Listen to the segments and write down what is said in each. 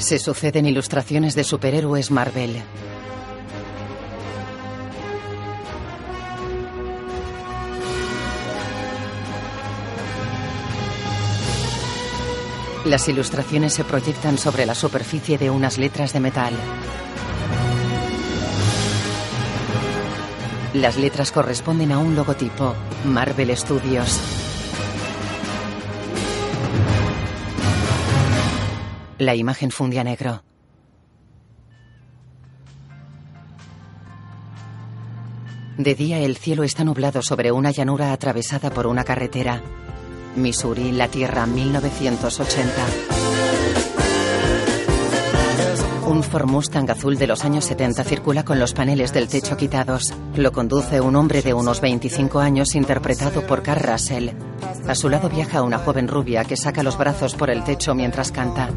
Se suceden ilustraciones de superhéroes Marvel. Las ilustraciones se proyectan sobre la superficie de unas letras de metal. Las letras corresponden a un logotipo, Marvel Studios. La imagen funde a negro. De día el cielo está nublado sobre una llanura atravesada por una carretera. Missouri, la Tierra, 1980. Un Ford Mustang azul de los años 70 circula con los paneles del techo quitados. Lo conduce un hombre de unos 25 años interpretado por Carl Russell. A su lado viaja una joven rubia que saca los brazos por el techo mientras canta.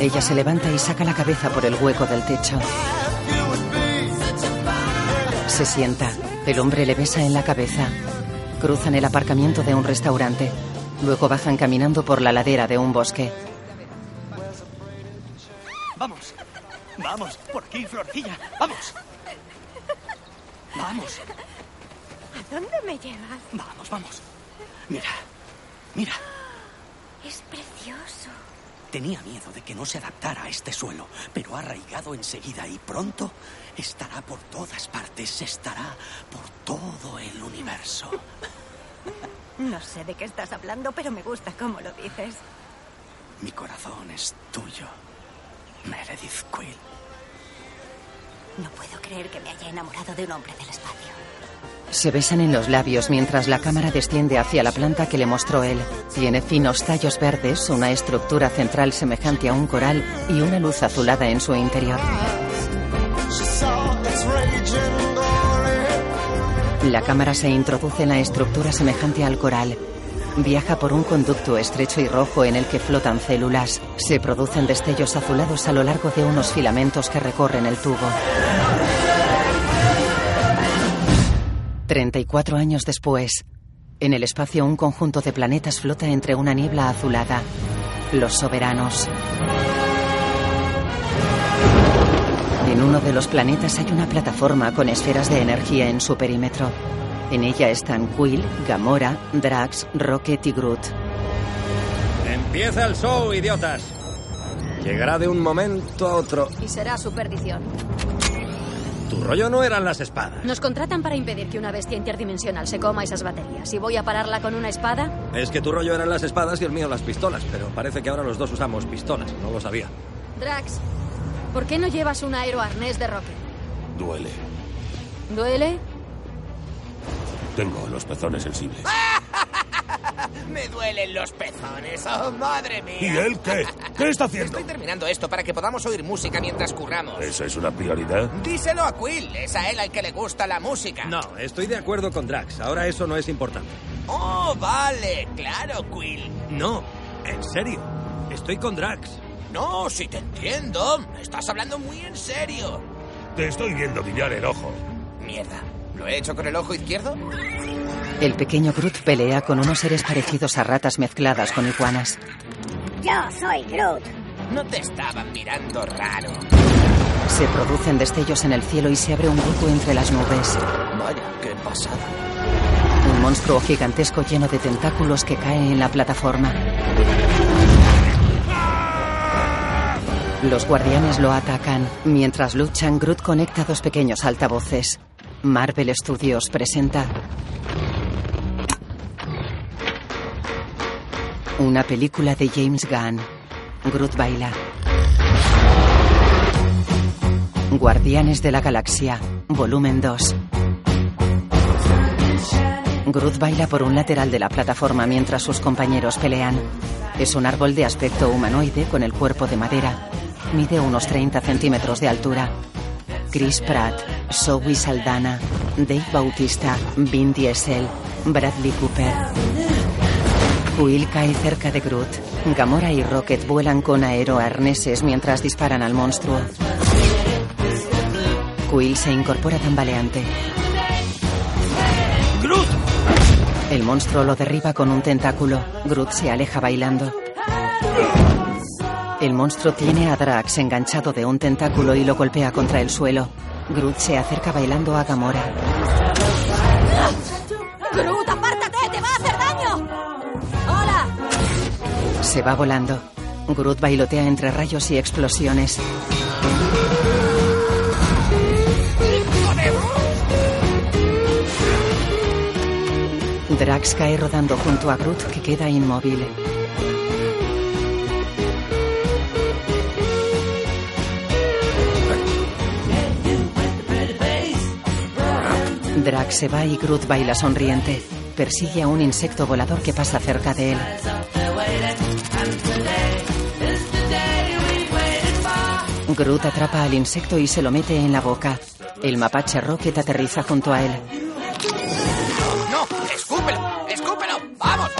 Ella se levanta y saca la cabeza por el hueco del techo. Se sienta. El hombre le besa en la cabeza. Cruzan el aparcamiento de un restaurante. Luego bajan caminando por la ladera de un bosque. Vamos. Vamos. Por aquí, Florcilla. Vamos. Vamos. ¿A dónde me llevas? Vamos, vamos. Mira. Mira. Es precioso. Tenía miedo de que no se adaptara a este suelo, pero ha arraigado enseguida y pronto estará por todas partes, estará por todo el universo. No sé de qué estás hablando, pero me gusta cómo lo dices. Mi corazón es tuyo, Meredith Quill. No puedo creer que me haya enamorado de un hombre del espacio. Se besan en los labios mientras la cámara desciende hacia la planta que le mostró él. Tiene finos tallos verdes, una estructura central semejante a un coral y una luz azulada en su interior. La cámara se introduce en la estructura semejante al coral. Viaja por un conducto estrecho y rojo en el que flotan células. Se producen destellos azulados a lo largo de unos filamentos que recorren el tubo. 34 años después, en el espacio un conjunto de planetas flota entre una niebla azulada. Los soberanos. En uno de los planetas hay una plataforma con esferas de energía en su perímetro. En ella están Quill, Gamora, Drax, Rocket y Groot. Empieza el show, idiotas. Llegará de un momento a otro. Y será su perdición. Tu rollo no eran las espadas. Nos contratan para impedir que una bestia interdimensional se coma esas baterías. ¿Y voy a pararla con una espada? Es que tu rollo eran las espadas y el mío las pistolas, pero parece que ahora los dos usamos pistolas. No lo sabía. Drax, ¿por qué no llevas un aeroarnés de Rocket? Duele. ¿Duele? Tengo los pezones sensibles. Me duelen los pezones, oh madre mía. ¿Y él qué? ¿Qué está haciendo? Estoy terminando esto para que podamos oír música mientras curramos. ¿Esa es una prioridad? Díselo a Quill, es a él al que le gusta la música. No, estoy de acuerdo con Drax. Ahora eso no es importante. Oh, vale, claro, Quill. No, en serio. Estoy con Drax. No, si te entiendo. Estás hablando muy en serio. Te estoy viendo guiñar el ojo. Mierda, ¿lo he hecho con el ojo izquierdo? El pequeño Groot pelea con unos seres parecidos a ratas mezcladas con iguanas. Yo soy Groot. No te estaban mirando raro. Se producen destellos en el cielo y se abre un hueco entre las nubes. Vaya, qué pasada. Un monstruo gigantesco lleno de tentáculos que cae en la plataforma. Los guardianes lo atacan. Mientras luchan, Groot conecta dos pequeños altavoces. Marvel Studios presenta una película de James Gunn. Groot baila. Guardianes de la Galaxia, volumen 2. Groot baila por un lateral de la plataforma mientras sus compañeros pelean. Es un árbol de aspecto humanoide con el cuerpo de madera. Mide unos 30 centímetros de altura. Chris Pratt, Zoe Saldana, Dave Bautista, Vin Diesel, Bradley Cooper. Quill cae cerca de Groot. Gamora y Rocket vuelan con aeroarneses mientras disparan al monstruo. Quill se incorpora tambaleante. ¡Groot! El monstruo lo derriba con un tentáculo. Groot se aleja bailando. El monstruo tiene a Drax enganchado de un tentáculo y lo golpea contra el suelo. Groot se acerca bailando a Gamora. ¡Groot, apártate! ¡Te va a hacer daño! Se va volando. Groot bailotea entre rayos y explosiones. Drax cae rodando junto a Groot que queda inmóvil. Drax se va y Groot baila sonriente. Persigue a un insecto volador que pasa cerca de él. Groot atrapa al insecto y se lo mete en la boca. El mapache Rocket aterriza junto a él. ¡No! ¡Escúpelo! ¡Escúpelo! ¡Vamos!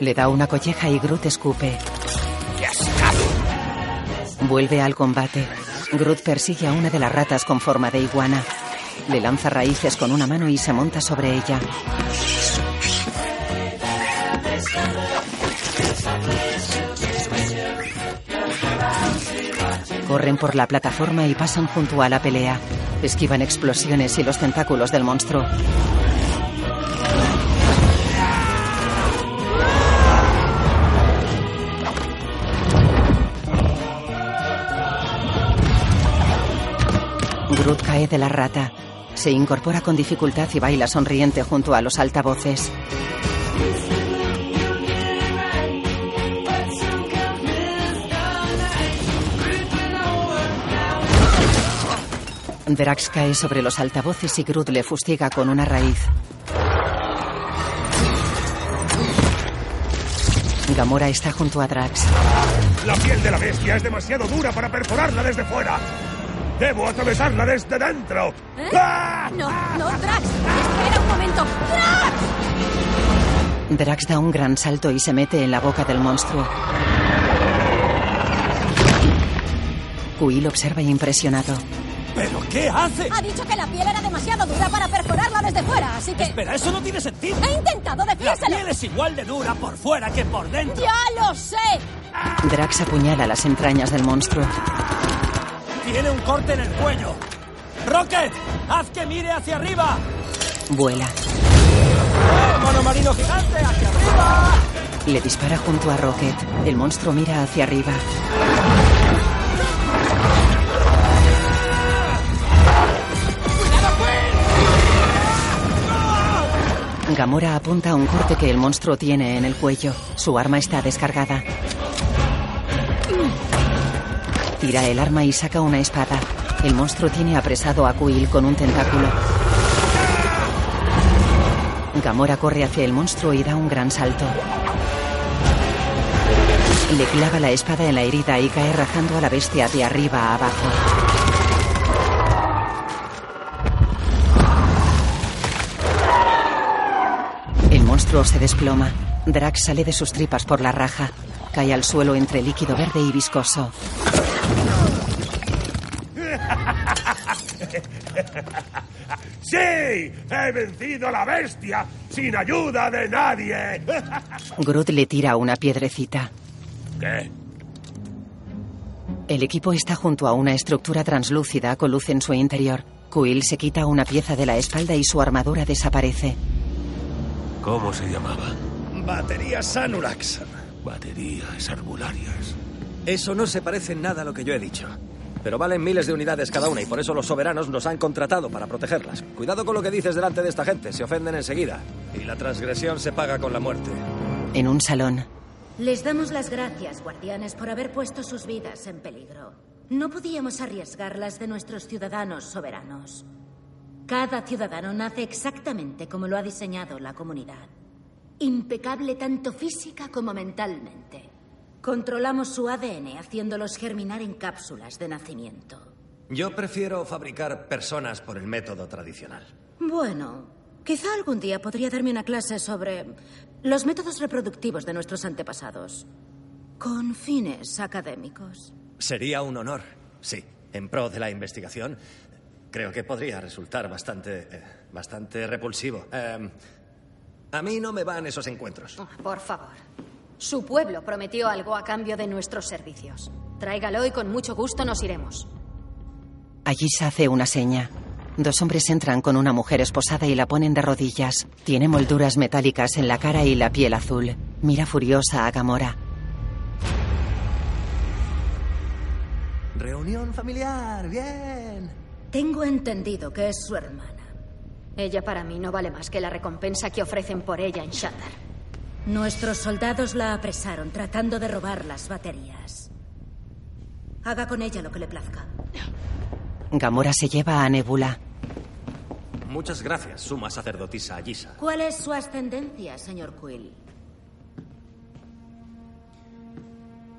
Le da una colleja y Groot escupe. Vuelve al combate. Groot persigue a una de las ratas con forma de iguana. Le lanza raíces con una mano y se monta sobre ella. Corren por la plataforma y pasan junto a la pelea. Esquivan explosiones y los tentáculos del monstruo. Groot cae de la rata. Se incorpora con dificultad y baila sonriente junto a los altavoces. Drax cae sobre los altavoces y Groot le fustiga con una raíz. Gamora está junto a Drax. La piel de la bestia es demasiado dura para perforarla desde fuera. Debo atravesarla desde dentro. ¿Eh? ¡Ah! No, no, Drax. Espera un momento. ¡Drax! Drax da un gran salto y se mete en la boca del monstruo. Quill observa impresionado. ¿Pero qué hace? Ha dicho que la piel era demasiado dura para perforarla desde fuera, así que... Espera, eso no tiene sentido. He intentado La decírselo. piel es igual de dura por fuera que por dentro. ¡Ya lo sé! Drax apuñala las entrañas del monstruo. Tiene un corte en el cuello. ¡Rocket! ¡Haz que mire hacia arriba! Vuela. ¡Eh, mono marino gigante! ¡Hacia arriba! Le dispara junto a Rocket. El monstruo mira hacia arriba. Gamora apunta un corte que el monstruo tiene en el cuello. Su arma está descargada. Tira el arma y saca una espada. El monstruo tiene apresado a Quill con un tentáculo. Gamora corre hacia el monstruo y da un gran salto. Le clava la espada en la herida y cae rajando a la bestia de arriba a abajo. Monstruo se desploma. Drax sale de sus tripas por la raja. Cae al suelo entre líquido verde y viscoso. ¡Sí! ¡He vencido a la bestia sin ayuda de nadie! Groot le tira una piedrecita. ¿Qué? El equipo está junto a una estructura translúcida con luz en su interior. Quill se quita una pieza de la espalda y su armadura desaparece. ¿Cómo se llamaba? Baterías Sanurax. Baterías arbularias. Eso no se parece en nada a lo que yo he dicho. Pero valen miles de unidades cada una y por eso los soberanos nos han contratado para protegerlas. Cuidado con lo que dices delante de esta gente, se ofenden enseguida. Y la transgresión se paga con la muerte. En un salón, Les damos las gracias, guardianes, por haber puesto sus vidas en peligro. No podíamos arriesgar las de nuestros ciudadanos soberanos. Cada ciudadano nace exactamente como lo ha diseñado la comunidad. Impecable tanto física como mentalmente. Controlamos su ADN haciéndolos germinar en cápsulas de nacimiento. Yo prefiero fabricar personas por el método tradicional. Bueno, quizá algún día podría darme una clase sobre los métodos reproductivos de nuestros antepasados. Con fines académicos. Sería un honor, sí. En pro de la investigación, creo que podría resultar bastante, eh, bastante repulsivo. Eh, a mí no me van esos encuentros. Oh, por favor. Su pueblo prometió algo a cambio de nuestros servicios. Tráigalo y con mucho gusto nos iremos. Allí se hace una seña. Dos hombres entran con una mujer esposada y la ponen de rodillas. Tiene molduras metálicas en la cara y la piel azul. Mira furiosa a Gamora. Reunión familiar, bien. Tengo entendido que es su hermana. Ella para mí no vale más que la recompensa que ofrecen por ella en Shattar. Nuestros soldados la apresaron tratando de robar las baterías. Haga con ella lo que le plazca. Gamora se lleva a Nebula. Muchas gracias, suma sacerdotisa Ayisa. ¿Cuál es su ascendencia, señor Quill?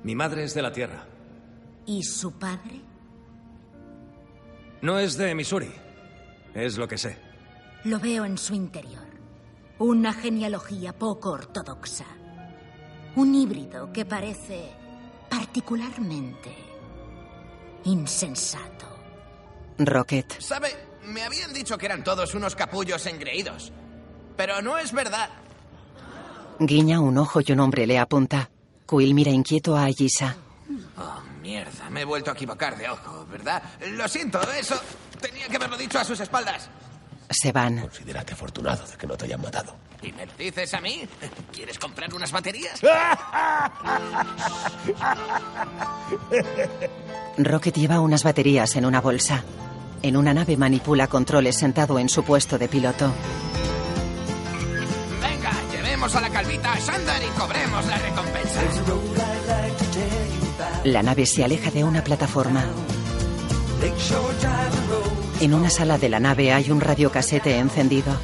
Mi madre es de la Tierra. ¿Y su padre? No es de Missouri. Es lo que sé. Lo veo en su interior. Una genealogía poco ortodoxa. Un híbrido que parece particularmente insensato. Rocket. ¿Sabe? Me habían dicho que eran todos unos capullos engreídos. Pero no es verdad. Guiña un ojo y un hombre le apunta. Quill mira inquieto a Ayisa. Oh, mierda. Me he vuelto a equivocar de ojo, ¿verdad? Lo siento, eso tenía que haberlo dicho a sus espaldas. Se van. Considérate afortunado de que no te hayan matado. ¿Y me lo dices a mí? ¿Quieres comprar unas baterías? Rocket lleva unas baterías en una bolsa. En una nave manipula controles sentado en su puesto de piloto. Venga, llevemos a la calvita a Shandar y cobremos la recompensa. La nave se aleja de una plataforma. En una sala de la nave hay un radiocasete encendido.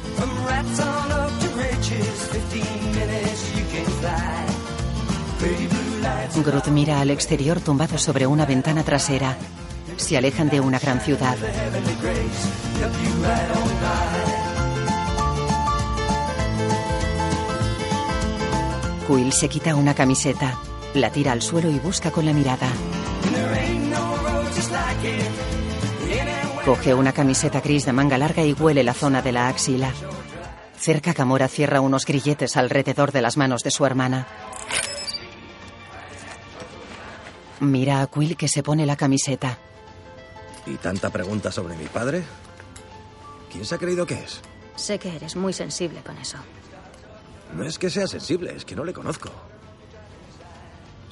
Groot mira al exterior tumbado sobre una ventana trasera. Se alejan de una gran ciudad. Quill se quita una camiseta, la tira al suelo y busca con la mirada. Coge una camiseta gris de manga larga y huele la zona de la axila. Cerca Gamora cierra unos grilletes alrededor de las manos de su hermana. Mira a Quill que se pone la camiseta. ¿Y tanta pregunta sobre mi padre? ¿Quién se ha creído que es? Sé que eres muy sensible con eso. No es que sea sensible, es que no le conozco.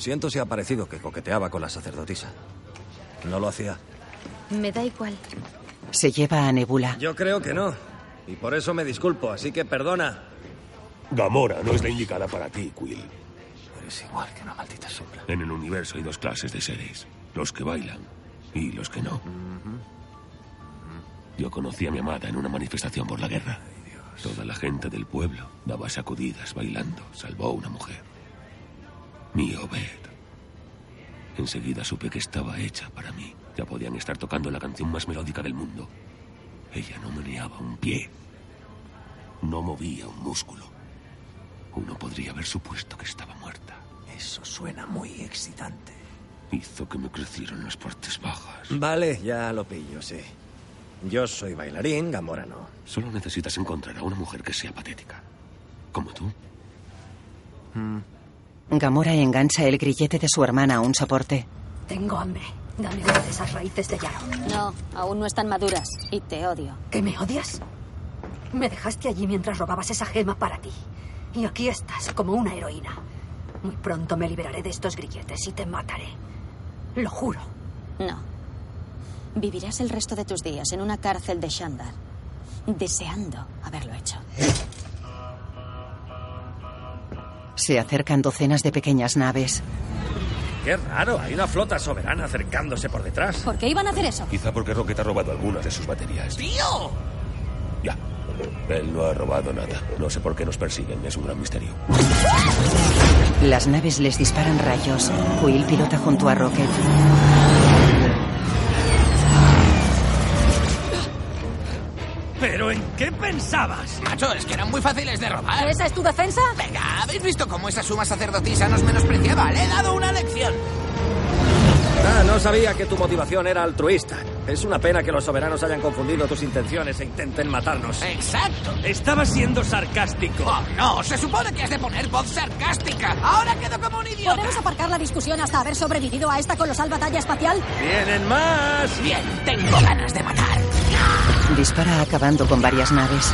Siento si ha parecido que coqueteaba con la sacerdotisa. No lo hacía. Me da igual. Se lleva a Nebula. Yo creo que no. Y por eso me disculpo, así que perdona. Gamora no es la indicada para ti, Quill. Eres igual que una maldita sombra. En el universo hay dos clases de seres. Los que bailan y los que no. Yo conocí a mi amada en una manifestación por la guerra. Toda la gente del pueblo daba sacudidas bailando. Salvó a una mujer. Mi Obed. Enseguida supe que estaba hecha para mí. Ya podían estar tocando la canción más melódica del mundo. Ella no meneaba un pie. No movía un músculo. Uno podría haber supuesto que estaba muerta. Eso suena muy excitante. Hizo que me crecieran las partes bajas. Vale, ya lo pillo, sí. Yo soy bailarín, Gamora no. Solo necesitas encontrar a una mujer que sea patética. Como tú. Gamora engancha el grillete de su hermana a un soporte. Tengo hambre. Dame una de esas raíces de yarrow. No, aún no están maduras. Y te odio. ¿Que me odias? Me dejaste allí mientras robabas esa gema para ti. Y aquí estás, como una heroína. Muy pronto me liberaré de estos grilletes y te mataré. Lo juro. No. Vivirás el resto de tus días en una cárcel de Shandar, deseando haberlo hecho. Se acercan docenas de pequeñas naves. Qué raro, hay una flota soberana acercándose por detrás. ¿Por qué iban a hacer eso? Quizá porque Rocket ha robado algunas de sus baterías. ¡Tío! Ya. Él no ha robado nada. No sé por qué nos persiguen. Es un gran misterio. Las naves les disparan rayos. Quill pilota junto a Rocket. ¿Pero en qué pensabas? Macho, es que eran muy fáciles de robar. ¿Esa es tu defensa? Venga, ¿Habéis visto cómo esa suma sacerdotisa nos menospreciaba? Le he dado una lección. Ah, no sabía que tu motivación era altruista. Es una pena que los soberanos hayan confundido tus intenciones e intenten matarnos. Exacto. Estaba siendo sarcástico. Oh, no, se supone que has de poner voz sarcástica. Ahora quedo como un idiota. ¿Podemos aparcar la discusión hasta haber sobrevivido a esta colosal batalla espacial? ¡Vienen más! Bien, tengo ganas de matar. Dispara acabando con varias naves.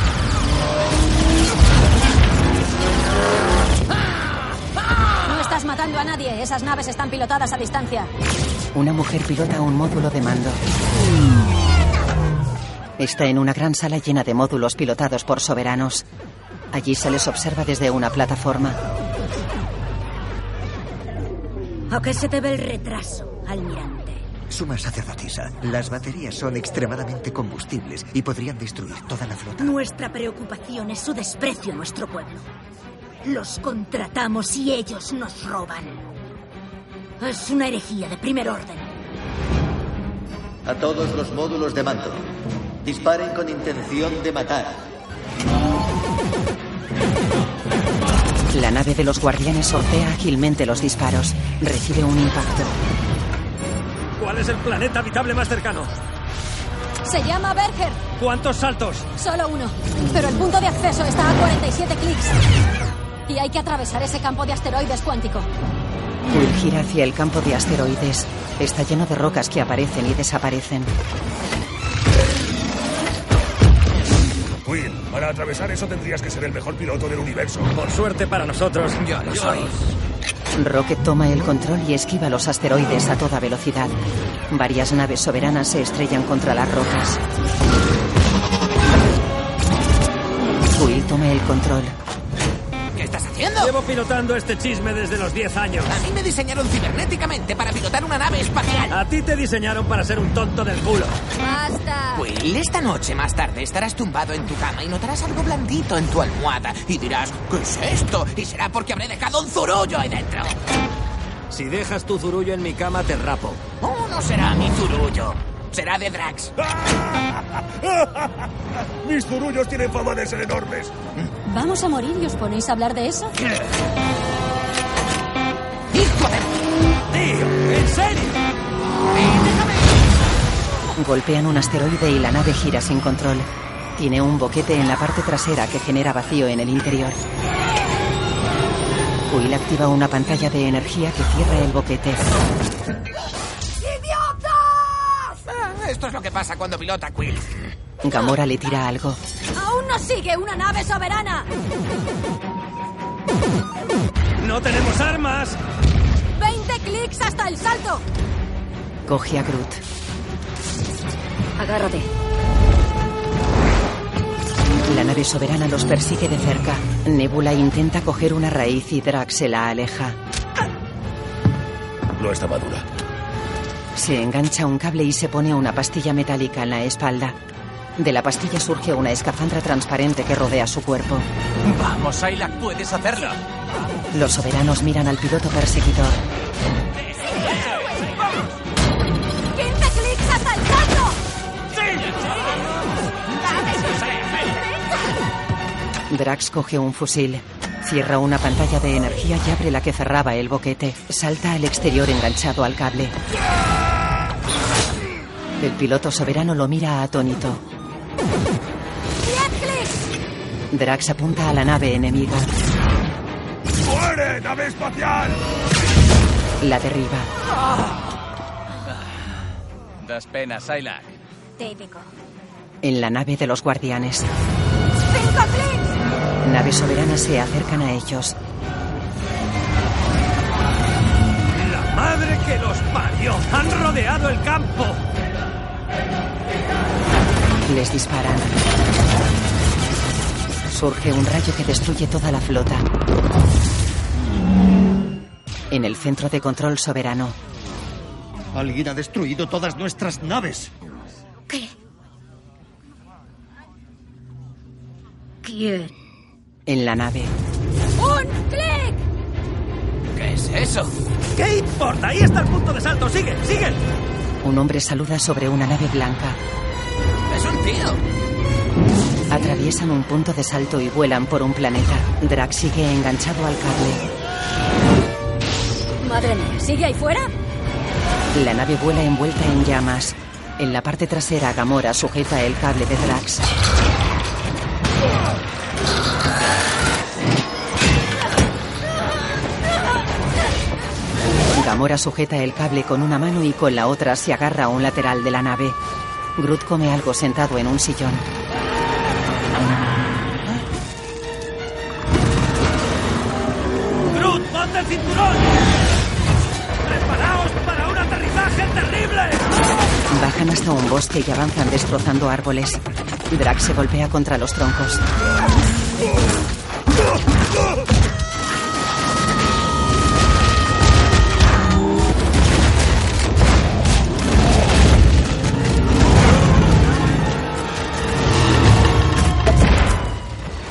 No estás matando a nadie. Esas naves están pilotadas a distancia. Una mujer pilota un módulo de mando. Está en una gran sala llena de módulos pilotados por soberanos. Allí se les observa desde una plataforma. ¿A qué se debe el retraso, almirante? Suma sacerdotisa, las baterías son extremadamente combustibles y podrían destruir toda la flota. Nuestra preocupación es su desprecio a nuestro pueblo. Los contratamos y ellos nos roban. Es una herejía de primer orden. A todos los módulos de mando. Disparen con intención de matar. La nave de los guardianes sortea ágilmente los disparos. Recibe un impacto. ¿Cuál es el planeta habitable más cercano? Se llama Berger. ¿Cuántos saltos? Solo uno. Pero el punto de acceso está a 47 clics. Y hay que atravesar ese campo de asteroides cuántico. Will gira hacia el campo de asteroides. Está lleno de rocas que aparecen y desaparecen. Will, para atravesar eso tendrías que ser el mejor piloto del universo. Por suerte para nosotros, yo lo soy. Rocket toma el control y esquiva los asteroides a toda velocidad. Varias naves soberanas se estrellan contra las rocas. Will toma el control. Llevo pilotando este chisme desde los 10 años. A mí me diseñaron cibernéticamente para pilotar una nave espacial. A ti te diseñaron para ser un tonto del culo. ¡Basta! Will, esta noche más tarde estarás tumbado en tu cama y notarás algo blandito en tu almohada y dirás, ¿qué es esto? Y será porque habré dejado un zurullo ahí dentro. Si dejas tu zurullo en mi cama, te rapo. Oh, no será mi zurullo. Será de Drax. Mis zurullos tienen fama de ser enormes. ¿Vamos a morir y os ponéis a hablar de eso? ¡Hijo de... ¡Tío! ¿En serio? Golpean un asteroide y la nave gira sin control. Tiene un boquete en la parte trasera que genera vacío en el interior. Will activa una pantalla de energía que cierra el boquete. Ah, Esto es lo que pasa cuando pilota Quill. Gamora le tira algo. ¡Aún nos sigue una nave soberana! ¡No tenemos armas! ¡20 clics hasta el salto! Coge a Groot. Agárrate. La nave soberana los persigue de cerca. Nebula intenta coger una raíz y Drax se la aleja. No está madura. Se engancha un cable y se pone una pastilla metálica en la espalda. De la pastilla surge una escafandra transparente que rodea su cuerpo. Vamos, Sylac, puedes hacerlo. Los soberanos miran al piloto perseguidor. ¡15 clics hasta el salto! Drax coge un fusil. Cierra una pantalla de energía y abre la que cerraba el boquete. Salta al exterior enganchado al cable. El piloto soberano lo mira atónito. ¡10 clics! Drax apunta a la nave enemiga. ¡Muere, nave espacial! La derriba. Das pena, Sylac. Típico. En la nave de los guardianes. ¡5 clics! Naves soberanas se acercan a ellos. ¡La madre que los parió! ¡Han rodeado el campo! Les disparan. Surge un rayo que destruye toda la flota. En el centro de control soberano, Alguien ha destruido todas nuestras naves. ¿Qué? ¿Quién? en la nave, ¡Un clic! ¿Qué es eso? ¿Qué importa? Ahí está el punto de salto. ¡Sigue, sigue! un hombre saluda sobre una nave blanca. Es un tío. Atraviesan un punto de salto y vuelan por un planeta. Drax sigue enganchado al cable. Madre mía, ¿sigue ahí fuera? La nave vuela envuelta en llamas. En la parte trasera, Gamora sujeta el cable de Drax. Gamora sujeta el cable con una mano y con la otra se agarra a un lateral de la nave. Groot come algo sentado en un sillón. ¡Groot, ponte el cinturón! ¡Preparaos para un aterrizaje terrible! Bajan hasta un bosque y avanzan destrozando árboles. Drax se golpea contra los troncos.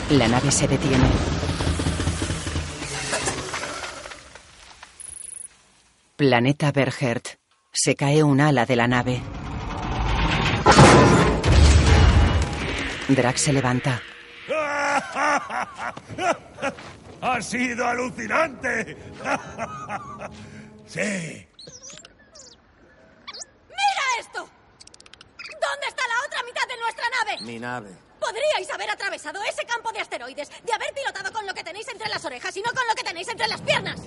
La nave se detiene. Planeta Bergert. Se cae un ala de la nave. Drax se levanta. ¡Ha sido alucinante! sí. ¡Mira esto! ¿Dónde está la otra mitad de nuestra nave? Mi nave. Podríais haber atravesado ese campo de asteroides, de haber pilotado con lo que tenéis entre las orejas y no con lo que tenéis entre las piernas.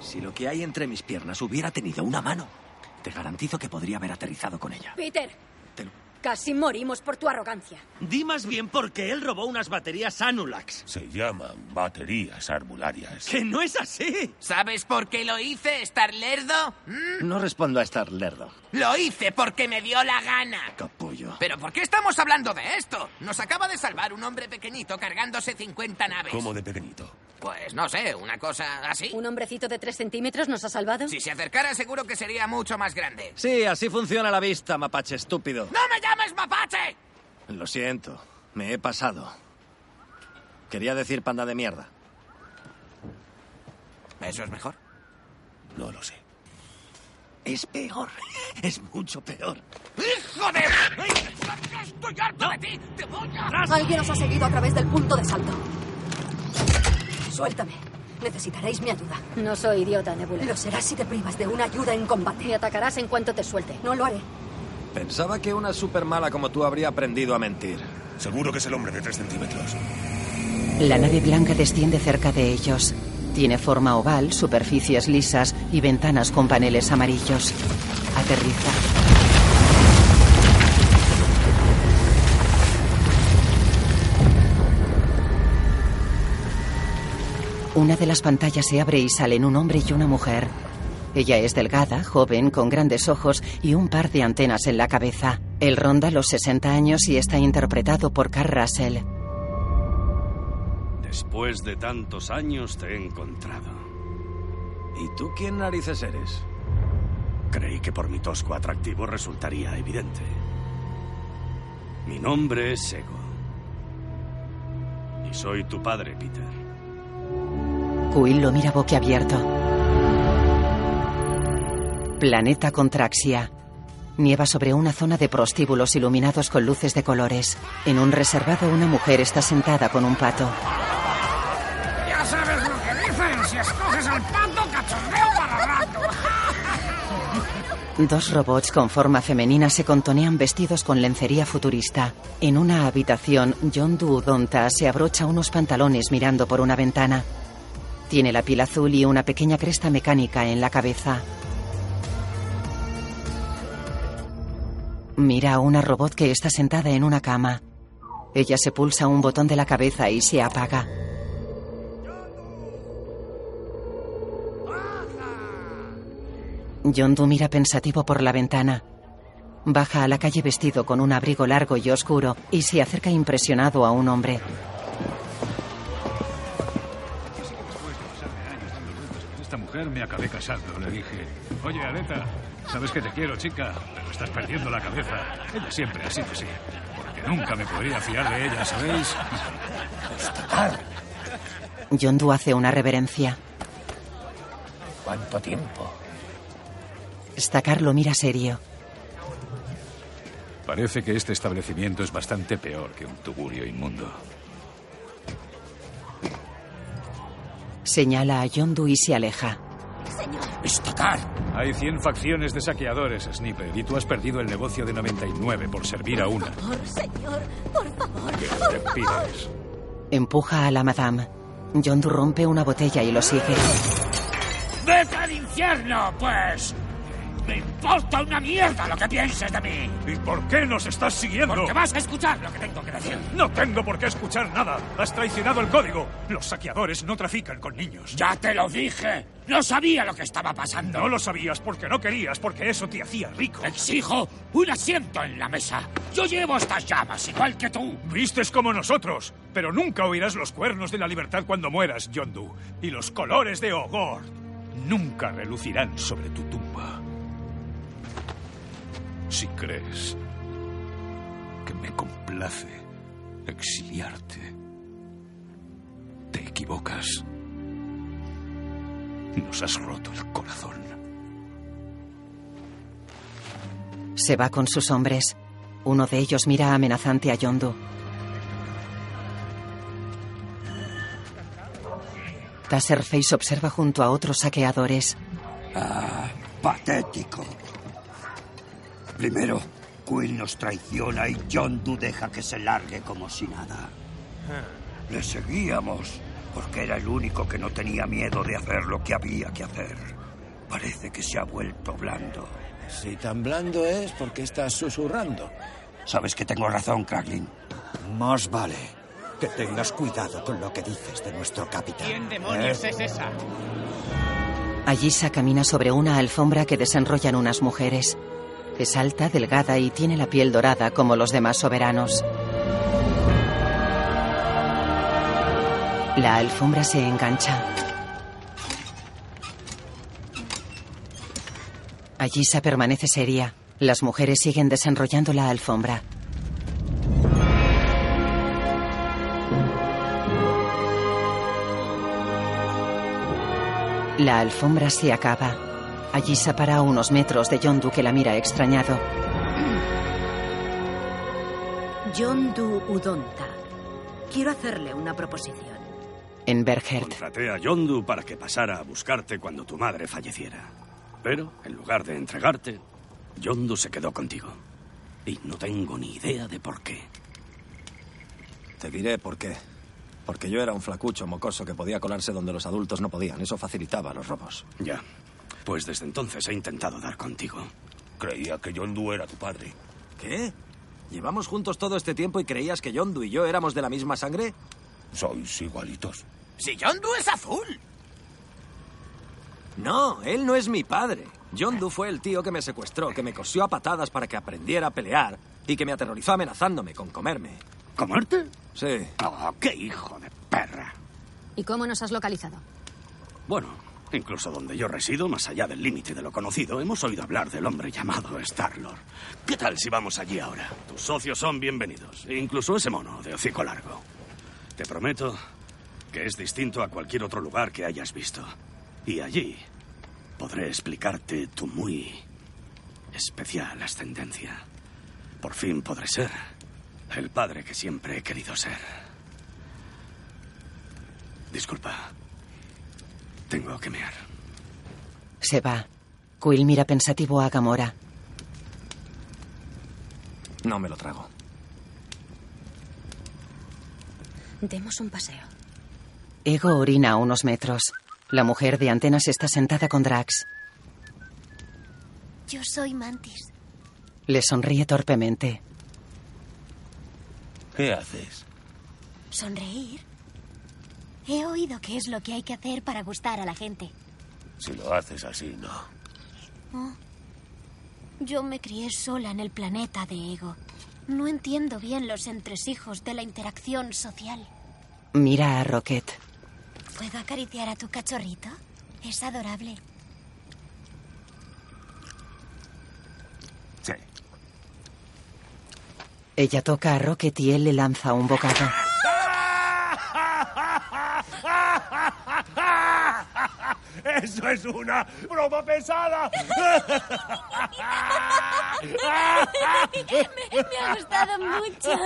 Si lo que hay entre mis piernas hubiera tenido una mano, te garantizo que podría haber aterrizado con ella. Peter, Te lo- casi morimos por tu arrogancia. Di más bien porque él robó unas baterías Anulax. Se llaman baterías arbularias. ¡Que no es así! ¿Sabes por qué lo hice, estar lerdo? No respondo a estar lerdo. Lo hice porque me dio la gana. Capullo. ¿Pero por qué estamos hablando de esto? Nos acaba de salvar un hombre pequeñito cargándose 50 naves. ¿Cómo de pequeñito? Pues no sé, una cosa así. ¿Un hombrecito de tres centímetros nos ha salvado? Si se acercara seguro que sería mucho más grande. Sí, así funciona la vista, mapache estúpido. ¡No me llames mapache! Lo siento, me he pasado. Quería decir panda de mierda. ¿Eso es mejor? No lo sé. Es peor. Es mucho peor. ¡Hijo de... ¡Estoy harto de ti! ¡Te voy a... Alguien os ha seguido a través del punto de salto. Suéltame. Necesitaréis mi ayuda. No soy idiota, Nebula. Lo serás si te privas de una ayuda en combate. Me atacarás en cuanto te suelte. No lo haré. Pensaba que una super mala como tú habría aprendido a mentir. Seguro que es el hombre de tres centímetros. La nave blanca desciende cerca de ellos. Tiene forma oval, superficies lisas y ventanas con paneles amarillos. Aterriza. Una de las pantallas se abre y salen un hombre y una mujer. Ella es delgada, joven, con grandes ojos y un par de antenas en la cabeza. Él ronda los 60 años y está interpretado por Carl Russell. Después de tantos años te he encontrado. ¿Y tú quién narices eres? Creí que por mi tosco atractivo resultaría evidente. Mi nombre es Sego. Y soy tu padre, Peter. Quill lo mira boquiabierto. Planeta Contraxia. Nieva sobre una zona de prostíbulos iluminados con luces de colores. En un reservado una mujer está sentada con un pato. Ya sabes lo que dicen. Si escoges al pato, cachondeo para rato. Dos robots con forma femenina se contonean vestidos con lencería futurista. En una habitación, John Duodonta se abrocha unos pantalones mirando por una ventana. Tiene la piel azul y una pequeña cresta mecánica en la cabeza. Mira a una robot que está sentada en una cama. Ella se pulsa un botón de la cabeza y se apaga. Yondu mira pensativo por la ventana. Baja a la calle vestido con un abrigo largo y oscuro y se acerca impresionado a un hombre. Esta mujer me acabé casando. Le dije, oye, Aleta, sabes que te quiero, chica, pero estás perdiendo la cabeza. Ella siempre ha sido así. Porque nunca me podría fiar de ella, ¿sabéis? Yondu hace una reverencia. ¿Cuánto tiempo? Stakar lo mira serio. Parece que este establecimiento es bastante peor que un tugurio inmundo. Señala a Yondu y se aleja. ¡Estacar! Hay 100 facciones de saqueadores, Sniper, y tú has perdido el negocio de 99 por servir a una. Por señor, por favor, ¿Qué por te favor. pides? Empuja a la madame. Yondu rompe una botella y lo sigue. ¡Vete al infierno, pues! ¡Me importa una mierda lo que pienses de mí! ¿Y por qué nos estás siguiendo? Porque vas a escuchar lo que tengo que decir. No tengo por qué escuchar nada. Has traicionado el código. Los saqueadores no trafican con niños. ¡Ya te lo dije! No sabía lo que estaba pasando. No lo sabías porque no querías, porque eso te hacía rico. Exijo un asiento en la mesa. Yo llevo estas llamas igual que tú. Vistes como nosotros, pero nunca oirás los cuernos de la libertad cuando mueras, Yondu. Y los colores de Ogor nunca relucirán sobre tu tumba. Si crees que me complace exiliarte, te equivocas. Nos has roto el corazón. Se va con sus hombres. Uno de ellos mira amenazante a Yondu. Taserface observa junto a otros saqueadores. Ah, patético. Primero, Quill nos traiciona y Yondu deja que se largue como si nada. Le seguíamos porque era el único que no tenía miedo de hacer lo que había que hacer. Parece que se ha vuelto blando. Si tan blando es, ¿por qué estás susurrando? Sabes que tengo razón, Kraglin. Más vale que tengas cuidado con lo que dices de nuestro capitán. ¿Quién demonios ¿Eh? es esa? Ayisa camina sobre una alfombra que desenrollan unas mujeres. Es alta, delgada y tiene la piel dorada como los demás soberanos. La alfombra se engancha. Ayisa permanece seria. Las mujeres siguen desenrollando la alfombra. La alfombra se acaba. Ayisa para a unos metros de Yondu que la mira extrañado. Yondu Udonta. Quiero hacerle una proposición. En Berghert, Contraté a Yondu para que pasara a buscarte cuando tu madre falleciera. Pero, en lugar de entregarte, Yondu se quedó contigo. Y no tengo ni idea de por qué. Te diré por qué. Porque yo era un flacucho mocoso que podía colarse donde los adultos no podían. Eso facilitaba los robos. Ya. Pues desde entonces he intentado dar contigo. Creía que Yondu era tu padre. ¿Qué? ¿Llevamos juntos todo este tiempo y creías que Yondu y yo éramos de la misma sangre? Sois igualitos. Si Yondu es azul. No, él no es mi padre. Yondu fue el tío que me secuestró, que me cosió a patadas para que aprendiera a pelear y que me aterrorizó amenazándome con comerme. ¿Comerte? Sí. Oh, qué hijo de perra. ¿Y cómo nos has localizado? Bueno, incluso donde yo resido, más allá del límite de lo conocido, hemos oído hablar del hombre llamado Starlord. ¿Qué tal si vamos allí ahora? Tus socios son bienvenidos, e incluso ese mono de hocico largo. Te prometo que es distinto a cualquier otro lugar que hayas visto. Y allí podré explicarte tu muy especial ascendencia. Por fin podré ser el padre que siempre he querido ser. Disculpa. Tengo que mear. se va. Quill mira pensativo a Gamora. No me lo trago. Demos un paseo. Ego orina a unos metros. La mujer de antenas está sentada con Drax. Yo soy Mantis. Le sonríe torpemente. ¿Qué haces? ¿Sonreír? He oído que es lo que hay que hacer para gustar a la gente. Si lo haces así, no. Oh. Yo me crié sola en el planeta de Ego. No entiendo bien los entresijos de la interacción social. Mira a Rocket. ¿Puedo acariciar a tu cachorrito? Es adorable. Sí. Ella toca a Rocket y él le lanza un bocado. ¡Eso es una broma pesada! me, me ha gustado mucho.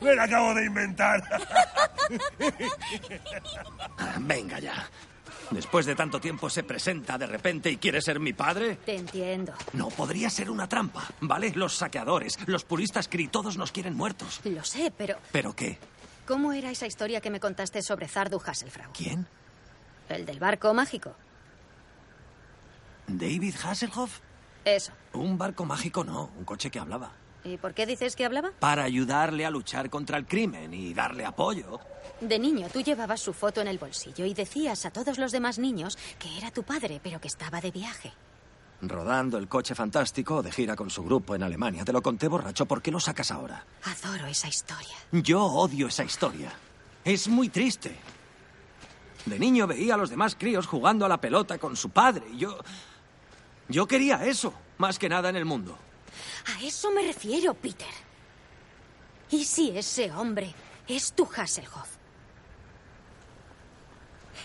Me la acabo de inventar. Venga ya. Después de tanto tiempo se presenta de repente y quiere ser mi padre. Te entiendo. No, podría ser una trampa, ¿vale? Los saqueadores, los puristas Kree, todos nos quieren muertos. Lo sé, pero ¿Pero qué? ¿cómo era esa historia que me contaste sobre Zardu Hasselfrau? ¿Quién? El del barco mágico. ¿David Hasselhoff? Eso. Un barco mágico no, un coche que hablaba. ¿Y por qué dices que hablaba? Para ayudarle a luchar contra el crimen y darle apoyo. De niño tú llevabas su foto en el bolsillo y decías a todos los demás niños que era tu padre, pero que estaba de viaje. Rodando el coche fantástico de gira con su grupo en Alemania. Te lo conté borracho, ¿por qué lo sacas ahora? Adoro esa historia. Yo odio esa historia. Es muy triste. De niño veía a los demás críos jugando a la pelota con su padre y yo... Yo quería eso, más que nada en el mundo. A eso me refiero, Peter. ¿Y si ese hombre es tu Hasselhoff?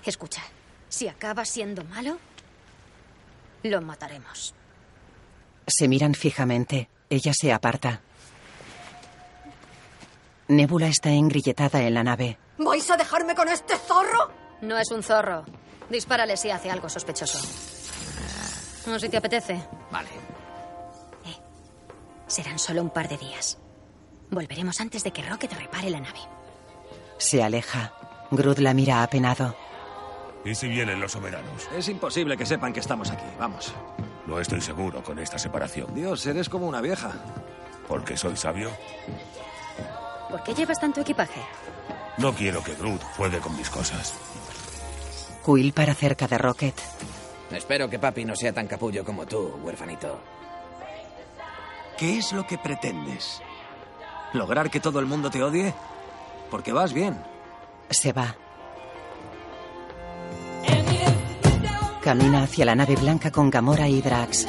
Escucha, si acaba siendo malo, lo mataremos. Se miran fijamente. Ella se aparta. Nebula está engrilletada en la nave. ¿Vais a dejarme con este zorro? No es un zorro. Dispárale si hace algo sospechoso. No si te apetece. Vale. Serán solo un par de días. Volveremos antes de que Rocket repare la nave. Se aleja. Groot la mira apenado. ¿Y si vienen los soberanos? Es imposible que sepan que estamos aquí. Vamos. No estoy seguro con esta separación. Dios, eres como una vieja. ¿Porque soy sabio? ¿Por qué llevas tanto equipaje? No quiero que Groot juegue con mis cosas. Quill para cerca de Rocket. Espero que papi no sea tan capullo como tú, huerfanito. ¿Qué es lo que pretendes? ¿Lograr que todo el mundo te odie? Porque vas bien. Se va. Camina hacia la nave blanca con Gamora y Drax.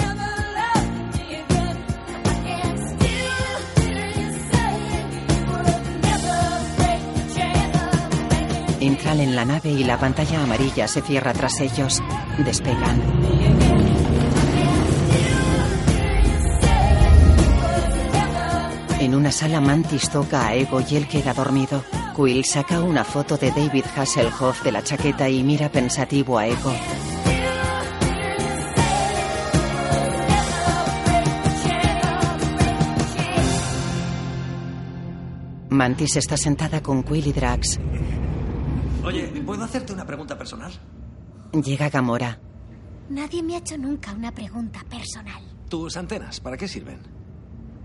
Entran en la nave y la pantalla amarilla se cierra tras ellos. Despegan. En una sala Mantis toca a Ego y él queda dormido. Quill saca una foto de David Hasselhoff de la chaqueta y mira pensativo a Ego. Mantis está sentada con Quill y Drax. Oye, ¿puedo hacerte una pregunta personal? Llega Gamora. Nadie me ha hecho nunca una pregunta personal. ¿Tus antenas para qué sirven?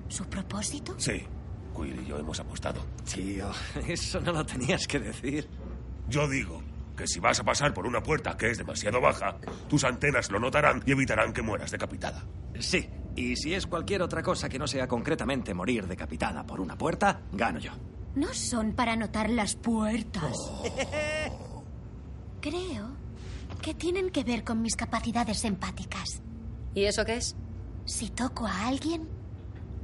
¿Su propósito? Sí. Quill y yo hemos apostado. Tío, eso no lo tenías que decir. Yo digo que si vas a pasar por una puerta que es demasiado baja, tus antenas lo notarán y evitarán que mueras decapitada. Sí, y si es cualquier otra cosa que no sea concretamente morir decapitada por una puerta, gano yo. No son para notar las puertas. Creo que tienen que ver con mis capacidades empáticas. ¿Y eso qué es? Si toco a alguien,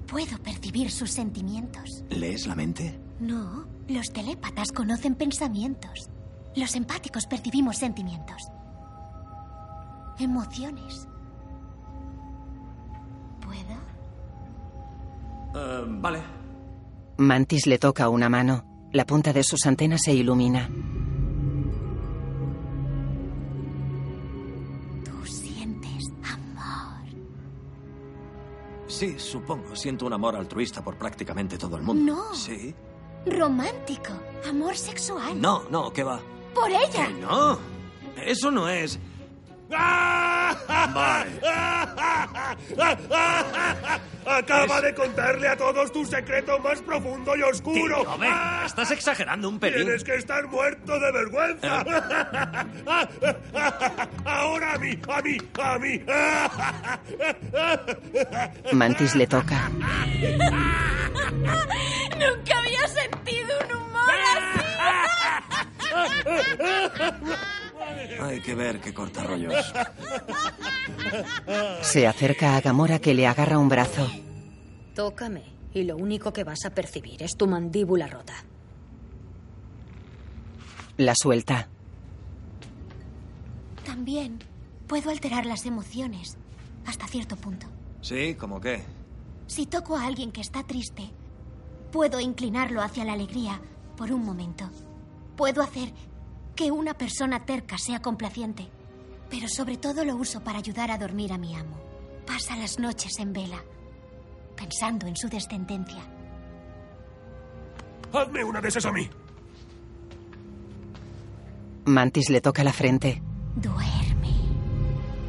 puedo percibir sus sentimientos. ¿Lees la mente? No, los telépatas conocen pensamientos. Los empáticos percibimos sentimientos. Emociones. ¿Puedo? Eh, vale. Mantis le toca una mano. La punta de sus antenas se ilumina. Tú sientes amor. Sí, supongo. Siento un amor altruista por prácticamente todo el mundo. No. Sí. Romántico. Amor sexual. No, no, ¿qué va? Por ella. Que no. Eso no es. Vale. Acaba de contarle a todos tu secreto más profundo y oscuro. Tío, ven, estás exagerando un pelín. Tienes que estar muerto de vergüenza. Ahora a mí, a mí, a mí. Mantis le toca. Nunca había sentido un humor así. Hay que ver qué corta rollos. Se acerca a Gamora que le agarra un brazo. Tócame y lo único que vas a percibir es tu mandíbula rota. La suelta. También puedo alterar las emociones hasta cierto punto. Sí, ¿cómo qué? Si toco a alguien que está triste, puedo inclinarlo hacia la alegría por un momento. Puedo hacer que una persona terca sea complaciente. Pero sobre todo lo uso para ayudar a dormir a mi amo. Pasa las noches en vela, pensando en su descendencia. Hazme una de esas a mí. Mantis le toca la frente. Duerme.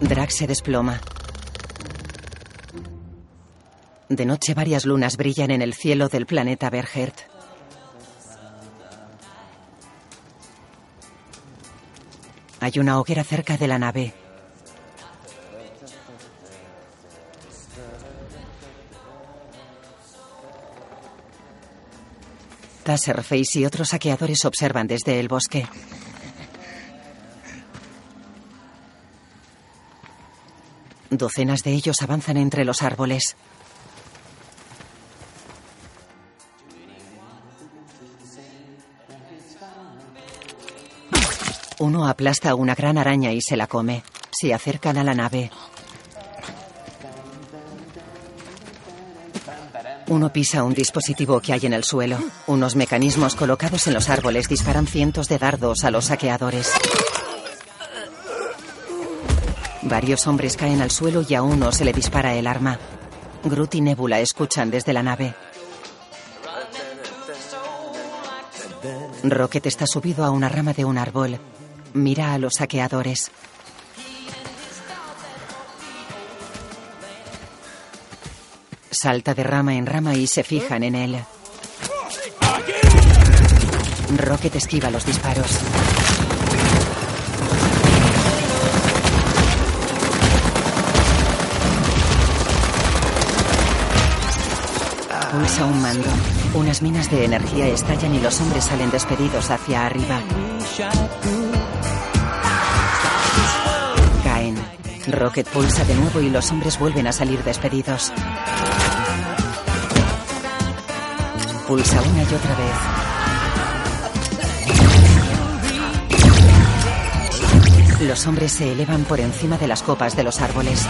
Drax se desploma. De noche varias lunas brillan en el cielo del planeta Bergert. Hay una hoguera cerca de la nave. Taserface y otros saqueadores observan desde el bosque. Docenas de ellos avanzan entre los árboles. Uno aplasta una gran araña y se la come. Se acercan a la nave. Uno pisa un dispositivo que hay en el suelo. Unos mecanismos colocados en los árboles disparan cientos de dardos a los saqueadores. Varios hombres caen al suelo y a uno se le dispara el arma. Groot y Nebula escuchan desde la nave. Rocket está subido a una rama de un árbol. Mira a los saqueadores. Salta de rama en rama y se fijan en él. Rocket esquiva los disparos. Pulsa un mando. Unas minas de energía estallan y los hombres salen despedidos hacia arriba. Rocket pulsa de nuevo y los hombres vuelven a salir despedidos. Pulsa una y otra vez. Los hombres se elevan por encima de las copas de los árboles.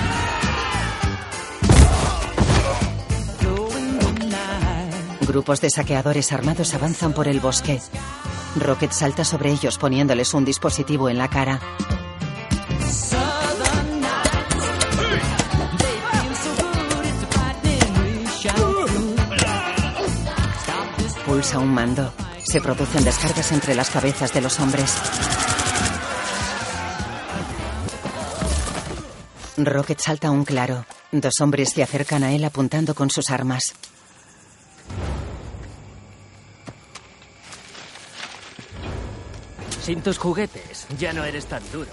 Grupos de saqueadores armados avanzan por el bosque. Rocket salta sobre ellos poniéndoles un dispositivo en la cara. Pulsa un mando. Se producen descargas entre las cabezas de los hombres. Rocket salta a un claro. Dos hombres se acercan a él apuntando con sus armas. Sin tus juguetes ya no eres tan duro,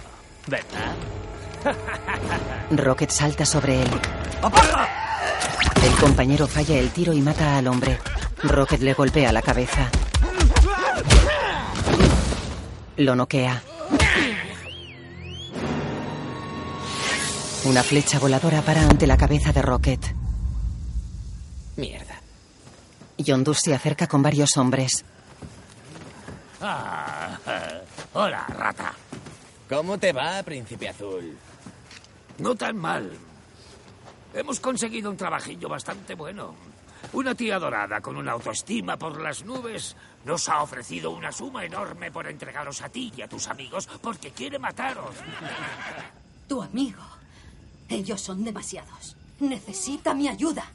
¿verdad? Rocket salta sobre él. El compañero falla el tiro y mata al hombre. Rocket le golpea la cabeza. Lo noquea. Una flecha voladora para ante la cabeza de Rocket. Mierda. Yondu se acerca con varios hombres. Ah, hola, rata. ¿Cómo te va, príncipe azul? No tan mal. Hemos conseguido un trabajillo bastante bueno. Una tía dorada con una autoestima por las nubes nos ha ofrecido una suma enorme por entregaros a ti y a tus amigos porque quiere mataros. Tu amigo. Ellos son demasiados. Necesita mi ayuda.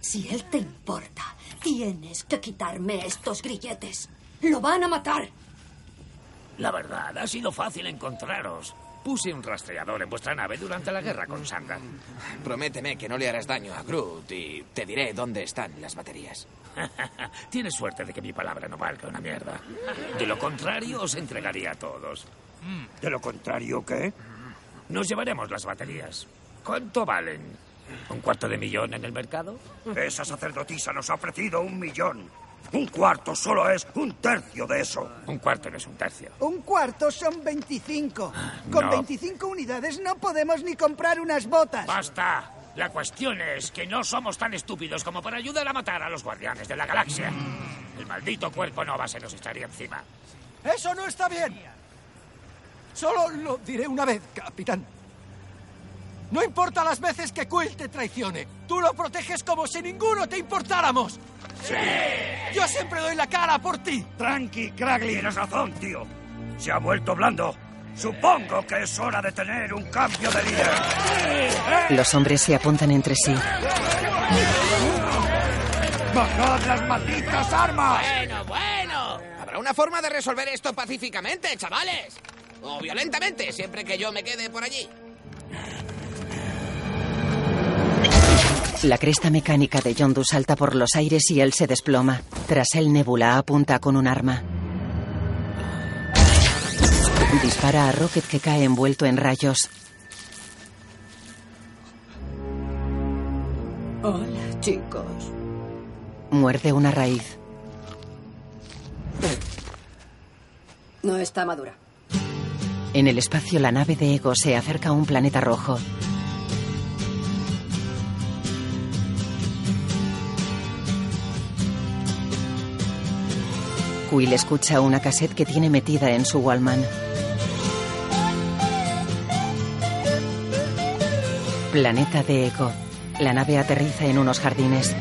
Si él te importa, tienes que quitarme estos grilletes. Lo van a matar. La verdad, ha sido fácil encontraros. Puse un rastreador en vuestra nave durante la guerra con Sandar. Prométeme que no le harás daño a Groot y te diré dónde están las baterías. Tienes suerte de que mi palabra no valga una mierda. De lo contrario, os entregaría a todos. ¿De lo contrario qué? Nos llevaremos las baterías. ¿Cuánto valen? ¿Un cuarto de millón en el mercado? Esa sacerdotisa nos ha ofrecido un millón. Un cuarto solo es un tercio de eso. Un cuarto no es un tercio. Un cuarto son 25. Con No. 25 unidades no podemos ni comprar unas botas. ¡Basta! La cuestión es que no somos tan estúpidos como para ayudar a matar a los guardianes de la galaxia. El maldito cuerpo Nova se nos estaría encima. Eso no está bien. Solo lo diré una vez, capitán. No importa las veces que Quill te traicione. Tú lo proteges como si ninguno te importáramos. ¡Sí! Yo siempre doy la cara por ti. Tranqui, Cragly. Tienes razón, tío. Se ha vuelto blando. Supongo que es hora de tener un cambio de líder. Los hombres se apuntan entre sí. ¡Bajad las malditas armas! Bueno, bueno. Habrá una forma de resolver esto pacíficamente, chavales. O violentamente, siempre que yo me quede por allí. La cresta mecánica de Yondu salta por los aires y él se desploma. Tras él, Nebula apunta con un arma. Dispara a Rocket que cae envuelto en rayos. Hola, chicos. Muerde una raíz. No está madura. En el espacio, la nave de Ego se acerca a un planeta rojo. Quill escucha una cassette que tiene metida en su Wallman. Planeta de Ego. La nave aterriza en unos jardines.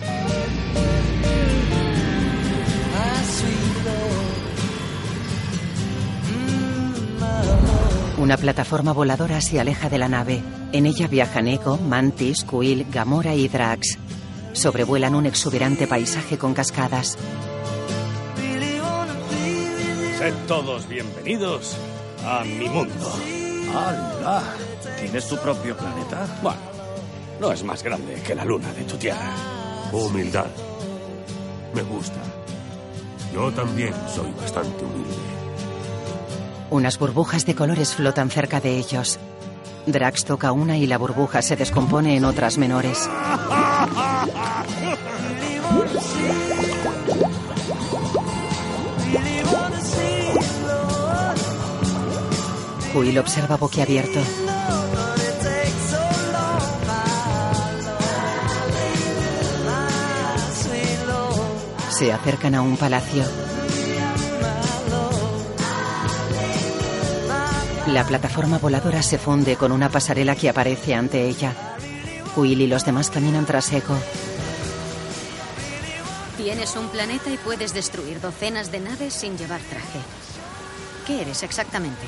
Una plataforma voladora se aleja de la nave. En ella viajan Ego, Mantis, Quill, Gamora y Drax. Sobrevuelan un exuberante paisaje con cascadas. Sed todos bienvenidos a mi mundo. ¡Hala! ¿Tienes tu propio planeta? Bueno, no es más grande que la luna de tu tierra. Humildad. Me gusta. Yo también soy bastante humilde. Unas burbujas de colores flotan cerca de ellos. Drax toca una y la burbuja se descompone en otras menores. Quill observa boquiabierto. Se acercan a un palacio. La plataforma voladora se funde con una pasarela que aparece ante ella. Quill y los demás caminan tras Echo. Tienes un planeta y puedes destruir docenas de naves sin llevar traje. ¿Qué eres exactamente?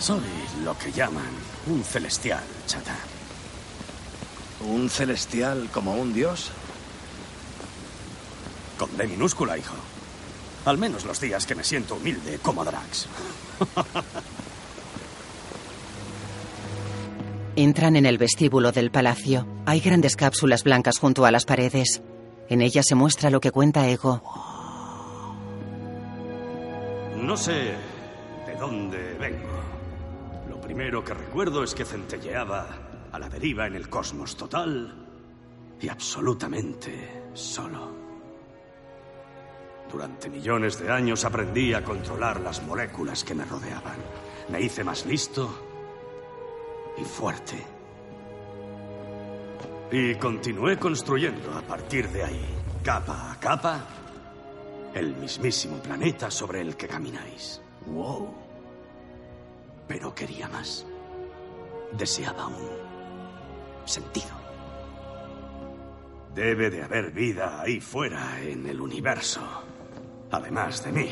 Soy lo que llaman un celestial, chata. ¿Un celestial como un dios? Con D minúscula, hijo. Al menos los días que me siento humilde como Drax. Entran en el vestíbulo del palacio. Hay grandes cápsulas blancas junto a las paredes. En ellas se muestra lo que cuenta Ego. No sé de dónde vengo. Primero que recuerdo es que centelleaba a la deriva en el cosmos total y absolutamente solo. Durante millones de años aprendí a controlar las moléculas que me rodeaban. Me hice más listo y fuerte. Y continué construyendo a partir de ahí, capa a capa, el mismísimo planeta sobre el que camináis. Wow. Pero quería más. Deseaba un sentido. Debe de haber vida ahí fuera en el universo. Además de mí,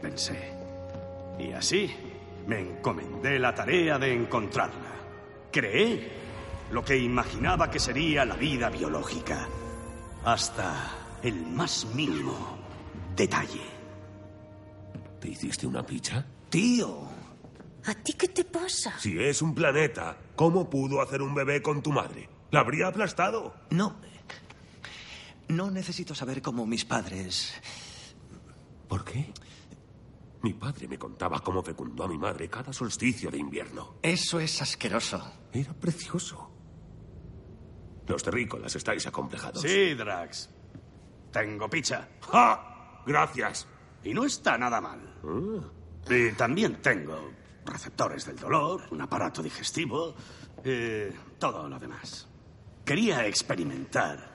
pensé. Y así me encomendé la tarea de encontrarla. Creé lo que imaginaba que sería la vida biológica. Hasta el más mínimo detalle. ¿Te hiciste una picha? Tío. ¿A ti qué te pasa? Si es un planeta, ¿cómo pudo hacer un bebé con tu madre? ¿La habría aplastado? No. No necesito saber cómo mis padres... ¿Por qué? Mi padre me contaba cómo fecundó a mi madre cada solsticio de invierno. Eso es asqueroso. Era precioso. Los terrícolas estáis acomplejados. Sí, Drax. Tengo picha. ¡Ja! Gracias. Y no está nada mal. Y también tengo receptores del dolor, un aparato digestivo, y todo lo demás. Quería experimentar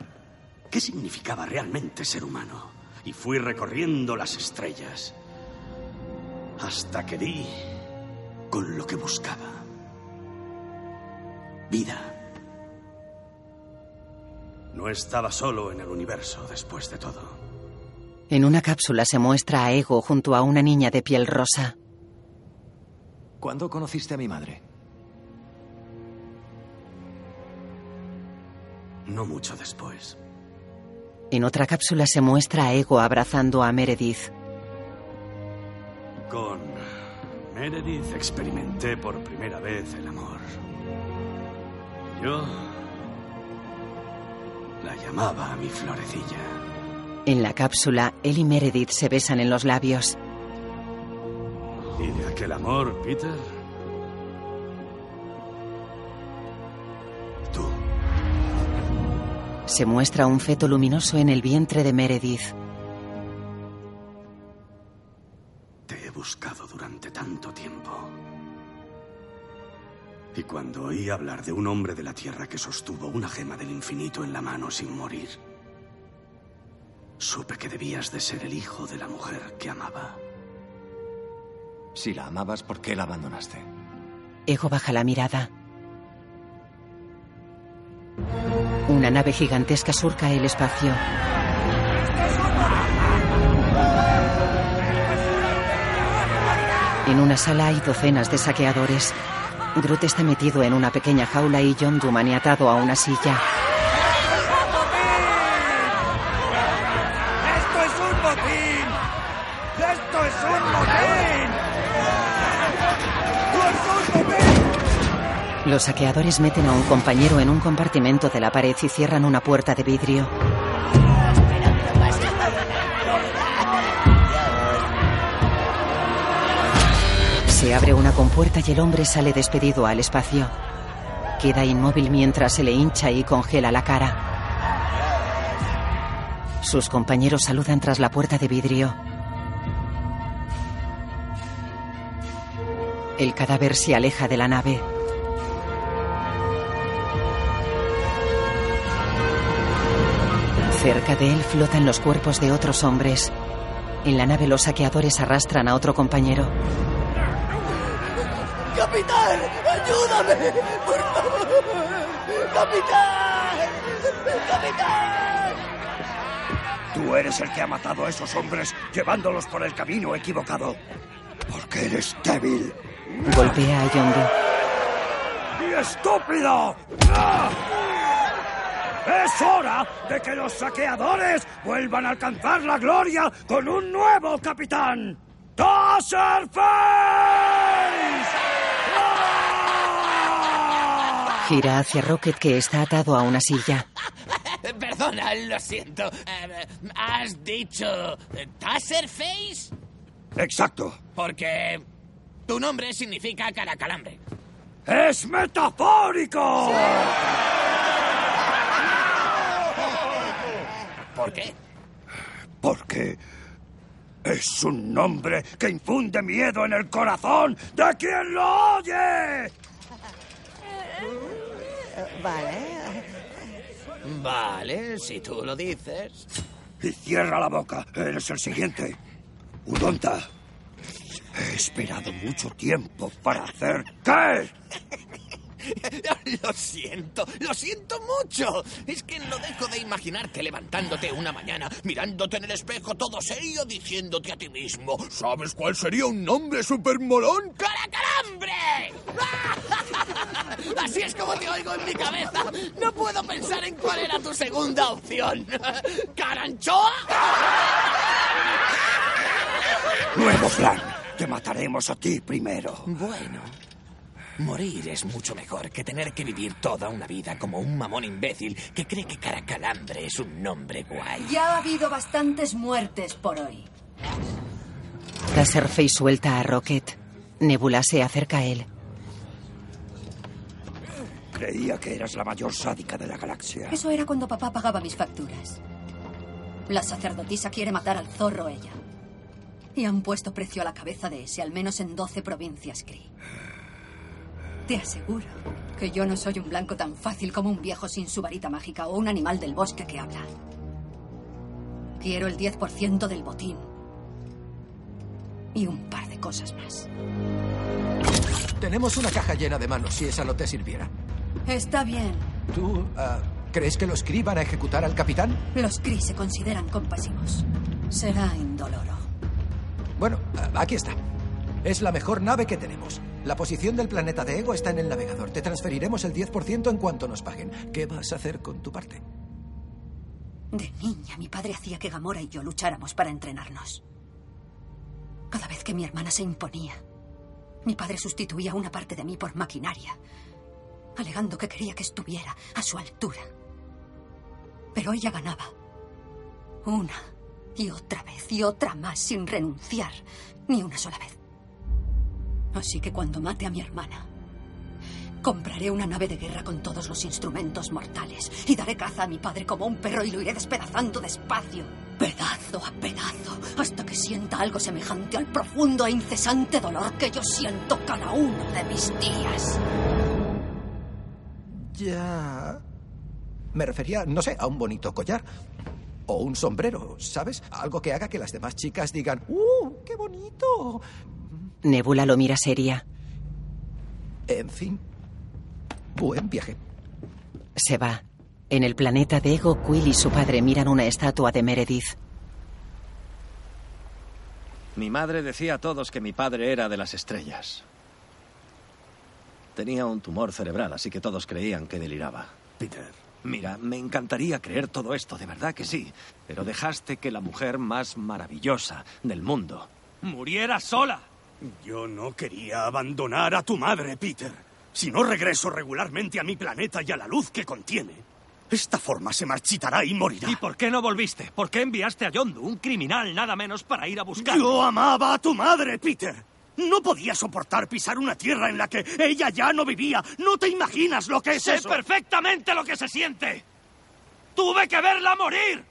qué significaba realmente ser humano. Y fui recorriendo las estrellas hasta que di con lo que buscaba. vida. No estaba solo en el universo después de todo. En una cápsula se muestra a Ego junto a una niña de piel rosa. ¿Cuándo conociste a mi madre? No mucho después. En otra cápsula se muestra a Ego abrazando a Meredith. Con Meredith experimenté por primera vez el amor. Yo la llamaba mi florecilla. En la cápsula, él y Meredith se besan en los labios. ¿Y de aquel amor, Peter? Se muestra un feto luminoso en el vientre de Meredith. Te he buscado durante tanto tiempo. Y cuando oí hablar de un hombre de la Tierra que sostuvo una gema del infinito en la mano sin morir, supe que debías de ser el hijo de la mujer que amaba. Si la amabas, ¿por qué la abandonaste? Ego baja la mirada. Una nave gigantesca surca el espacio. En una sala hay docenas de saqueadores. Groot está metido en una pequeña jaula y John Doe maniatado a una silla. Los saqueadores meten a un compañero en un compartimento de la pared y cierran una puerta de vidrio. Se abre una compuerta y el hombre sale despedido al espacio. Queda inmóvil mientras se le hincha y congela la cara. Sus compañeros saludan tras la puerta de vidrio. El cadáver se aleja de la nave. Cerca de él flotan los cuerpos de otros hombres. En la nave los saqueadores arrastran a otro compañero. ¡Capitán! ¡Ayúdame! ¡Por favor! ¡Capitán! ¡Capitán! Tú eres el que ha matado a esos hombres llevándolos por el camino equivocado. Porque eres débil. Golpea a Doe. ¡Y estúpido! ¡Ah! ¡Es hora de que los saqueadores vuelvan a alcanzar la gloria con un nuevo capitán! ¡Taserface! Gira hacia Rocket que está atado a una silla. Perdona, lo siento. Eh, ¿Has dicho eh, Taserface? Exacto. Porque tu nombre significa caracalambre. ¡Es metafórico! ¿Por qué? Porque es un nombre que infunde miedo en el corazón de quien lo oye. Vale. Vale, si tú lo dices. Y cierra la boca. Eres el siguiente. Udonta. He esperado mucho tiempo para hacer... ¿Qué? Lo siento, lo siento mucho. Es que no dejo de imaginarte levantándote una mañana, mirándote en el espejo todo serio, diciéndote a ti mismo, ¿sabes cuál sería un nombre súper molón? ¡Caracalambre! Así es como te oigo en mi cabeza. No puedo pensar en cuál era tu segunda opción. ¿Caranchoa? Nuevo plan. Te mataremos a ti primero. Bueno. Morir es mucho mejor que tener que vivir toda una vida como un mamón imbécil que cree que Caracalambre es un nombre guay. Ya ha habido bastantes muertes por hoy. Taserface suelta a Rocket. Nebula se acerca a él. Creía que eras la mayor sádica de la galaxia. Eso era cuando papá pagaba mis facturas. La sacerdotisa quiere matar al zorro ella. Y han puesto precio a la cabeza de ese, al menos en 12 provincias, Cree. Te aseguro que yo no soy un blanco tan fácil como un viejo sin su varita mágica o un animal del bosque que habla. Quiero el 10% del botín. Y un par de cosas más. Tenemos una caja llena de manos, si esa no te sirviera. Está bien. ¿Tú ah, crees que los Kree van a ejecutar al capitán? Los Kree se consideran compasivos. Será indoloro. Bueno, ah, aquí está. Es la mejor nave que tenemos. La posición del planeta de Ego está en el navegador. Te transferiremos el 10% en cuanto nos paguen. ¿Qué vas a hacer con tu parte? De niña, mi padre hacía que Gamora y yo lucháramos para entrenarnos. Cada vez que mi hermana se imponía, mi padre sustituía una parte de mí por maquinaria, alegando que quería que estuviera a su altura. Pero ella ganaba. Una y otra vez y otra más sin renunciar ni una sola vez. Así que cuando mate a mi hermana, compraré una nave de guerra con todos los instrumentos mortales y daré caza a mi padre como un perro y lo iré despedazando despacio, pedazo a pedazo, hasta que sienta algo semejante al profundo e incesante dolor que yo siento cada uno de mis días. Ya. Me refería, no sé, a un bonito collar. O un sombrero, ¿sabes? Algo que haga que las demás chicas digan, ¡Uh, qué bonito! Nebula lo mira seria. En fin. Buen viaje. Se va. En el planeta de Ego, Quill y su padre miran una estatua de Meredith. Mi madre decía a todos que mi padre era de las estrellas. Tenía un tumor cerebral, así que todos creían que deliraba. Peter. Mira, me encantaría creer todo esto, de verdad que sí. Pero dejaste que la mujer más maravillosa del mundo muriera sola. Yo no quería abandonar a tu madre, Peter. Si no regreso regularmente a mi planeta y a la luz que contiene, esta forma se marchitará y morirá. ¿Y por qué no volviste? ¿Por qué enviaste a Yondu, un criminal nada menos, para ir a buscar? Yo amaba a tu madre, Peter. No podía soportar pisar una tierra en la que ella ya no vivía. No te imaginas lo que es sé eso. perfectamente lo que se siente. Tuve que verla morir.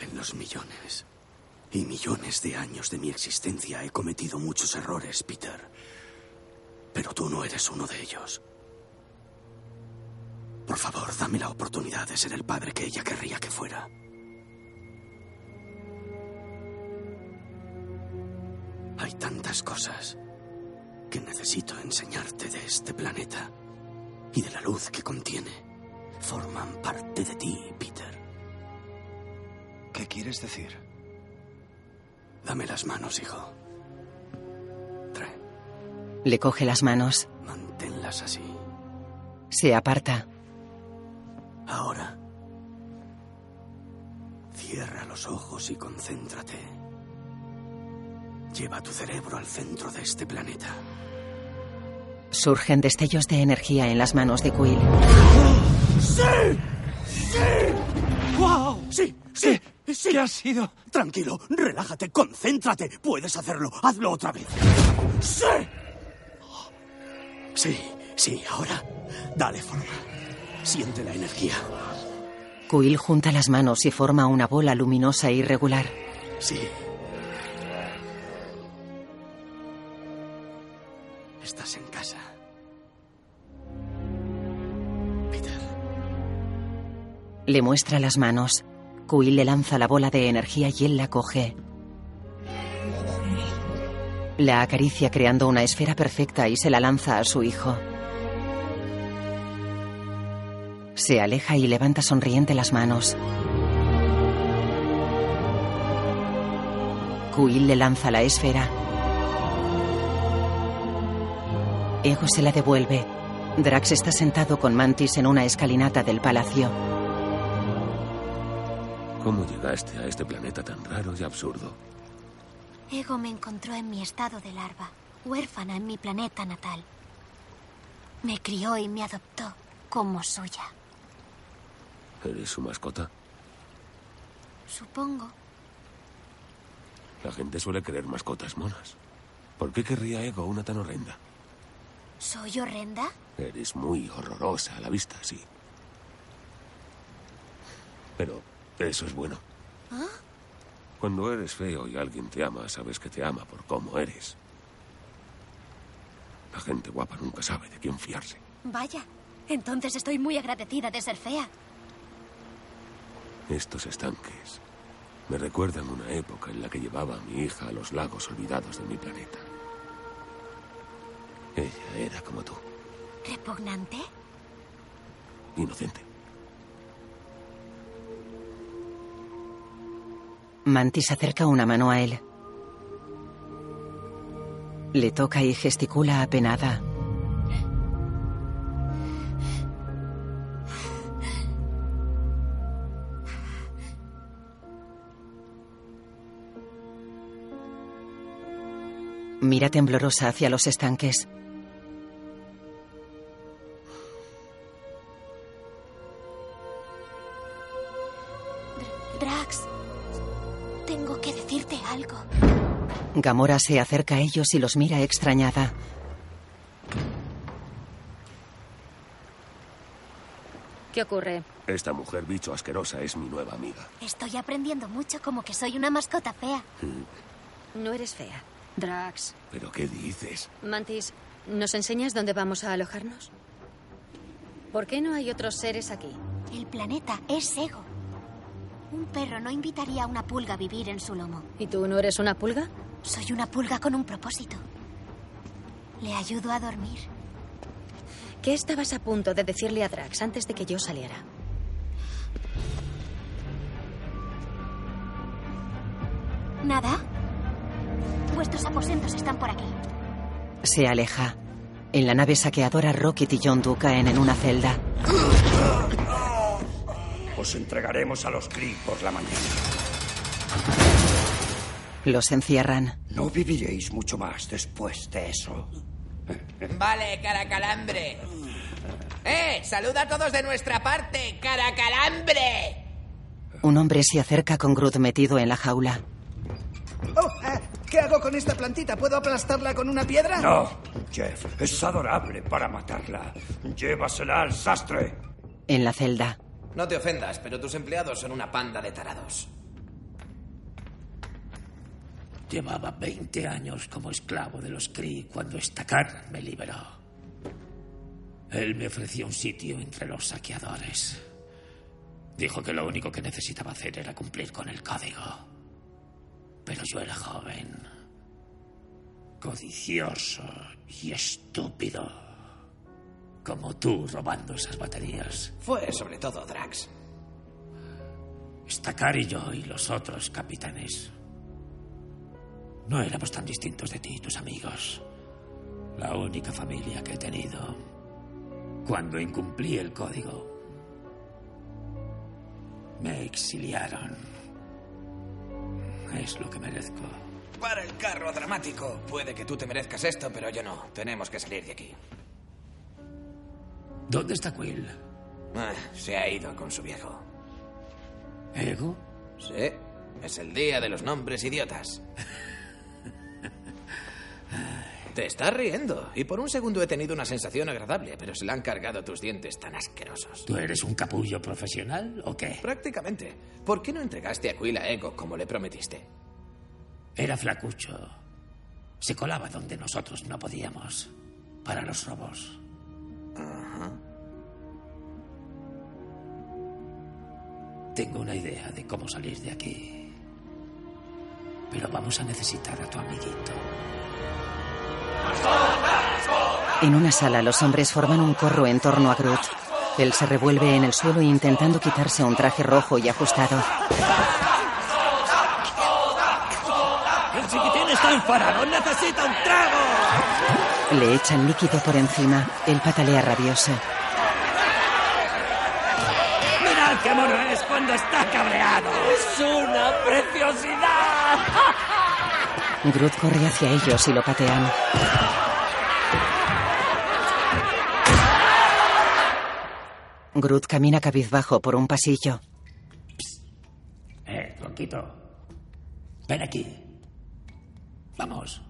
En los millones y millones de años de mi existencia he cometido muchos errores, Peter. Pero tú no eres uno de ellos. Por favor, dame la oportunidad de ser el padre que ella querría que fuera. Hay tantas cosas que necesito enseñarte de este planeta y de la luz que contiene. Forman parte de ti, Peter. ¿Qué quieres decir? Dame las manos, hijo. Le coge las manos. Manténlas así. Se aparta. Ahora. Cierra los ojos y concéntrate. Lleva tu cerebro al centro de este planeta. Surgen destellos de energía en las manos de Quill. ¡Sí! ¡Sí! ¡Wow! ¡Sí! ¡Sí! ¡Sí! ¿Qué ha sido? Tranquilo, relájate, concéntrate. Puedes hacerlo. Hazlo otra vez. ¡Sí! Sí, sí, ahora. Dale forma. Siente la energía. Quill junta las manos y forma una bola luminosa e irregular. Sí. Estás en casa. Le muestra las manos. Quill le lanza la bola de energía y él la coge. La acaricia creando una esfera perfecta y se la lanza a su hijo. Se aleja y levanta sonriente las manos. Quill le lanza la esfera. Ego se la devuelve. Drax está sentado con Mantis en una escalinata del palacio. ¿Cómo llegaste a este planeta tan raro y absurdo? Ego me encontró en mi estado de larva, huérfana en mi planeta natal. Me crió y me adoptó como suya. ¿Eres su mascota? Supongo. La gente suele querer mascotas monas. ¿Por qué querría Ego una tan horrenda? ¿Soy horrenda? Eres muy horrorosa a la vista, sí. Pero eso es bueno. ¿Ah? Cuando eres feo y alguien te ama, sabes que te ama por cómo eres. La gente guapa nunca sabe de quién fiarse. Vaya. Entonces estoy muy agradecida de ser fea. Estos estanques me recuerdan una época en la que llevaba a mi hija a los lagos olvidados de mi planeta. Ella era como tú, ¿Repugnante? inocente. Mantis acerca una mano a él. Le toca y gesticula apenada. Mira temblorosa hacia los estanques. Gamora se acerca a ellos y los mira extrañada. ¿Qué ocurre? Esta mujer bicho asquerosa es mi nueva amiga. Estoy aprendiendo mucho como que soy una mascota fea. No eres fea. Drax. ¿Pero qué dices? Mantis, ¿nos enseñas dónde vamos a alojarnos? ¿Por qué no hay otros seres aquí? El planeta es ego. Un perro no invitaría a una pulga a vivir en su lomo. ¿Y tú no eres una pulga? Soy una pulga con un propósito. Le ayudo a dormir. ¿Qué estabas a punto de decirle a Drax antes de que yo saliera? ¿Nada? Vuestros aposentos están por aquí. Se aleja. En la nave saqueadora, Rocket y John Doe caen en una celda. Os entregaremos a los Kree por la mañana. Los encierran. No viviréis mucho más después de eso. Vale, caracalambre. ¡Eh! ¡Saluda a todos de nuestra parte! ¡Caracalambre! Un hombre se acerca con Groot metido en la jaula. Oh, eh, ¿Qué hago con esta plantita? ¿Puedo aplastarla con una piedra? No, Jeff, es adorable para matarla. Llévasela al sastre. En la celda. No te ofendas, pero tus empleados son una panda de tarados. Llevaba 20 años como esclavo de los Kree cuando Estacar me liberó. Él me ofreció un sitio entre los saqueadores. Dijo que lo único que necesitaba hacer era cumplir con el código. Pero yo era joven, codicioso y estúpido. Como tú robando esas baterías. Fue sobre todo Drax. Estacar y yo y los otros capitanes. No éramos tan distintos de ti y tus amigos. La única familia que he tenido. Cuando incumplí el código, me exiliaron. Es lo que merezco. Para el carro dramático. Puede que tú te merezcas esto, pero yo no. Tenemos que salir de aquí. ¿Dónde está Quill? Ah, se ha ido con su viejo. ¿Ego? Sí. Es el día de los nombres idiotas. Te estás riendo. Y por un segundo he tenido una sensación agradable, pero se le han cargado tus dientes tan asquerosos. ¿Tú eres un capullo profesional o qué? Prácticamente. ¿Por qué no entregaste a Quill a Ego como le prometiste? Era flacucho. Se colaba donde nosotros no podíamos. Para los robos. Ajá. Tengo una idea de cómo salir de aquí. Pero vamos a necesitar a tu amiguito. En una sala, los hombres forman un corro en torno a Groot. Él se revuelve en el suelo intentando quitarse un traje rojo y ajustado. ¡El chiquitín está enfadado! ¡Necesita un trago! Le echan líquido por encima. Él patalea rabioso. ¡Mirad qué mono es cuando está cabreado! ¡Es una preciosidad! Groot corre hacia ellos y lo patean. Groot camina cabizbajo por un pasillo. Eh, tronquito. Ven aquí. Vamos.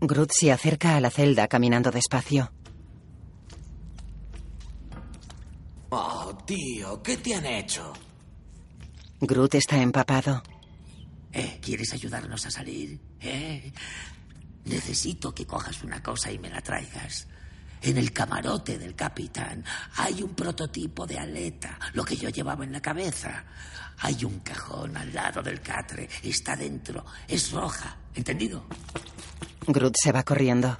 Groot se acerca a la celda caminando despacio. Oh, tío, ¿qué te han hecho? Groot está empapado. ¿Eh? ¿Quieres ayudarnos a salir? ¿Eh? Necesito que cojas una cosa y me la traigas. En el camarote del capitán hay un prototipo de aleta, lo que yo llevaba en la cabeza. Hay un cajón al lado del catre, está dentro, es roja, ¿entendido? Groot se va corriendo.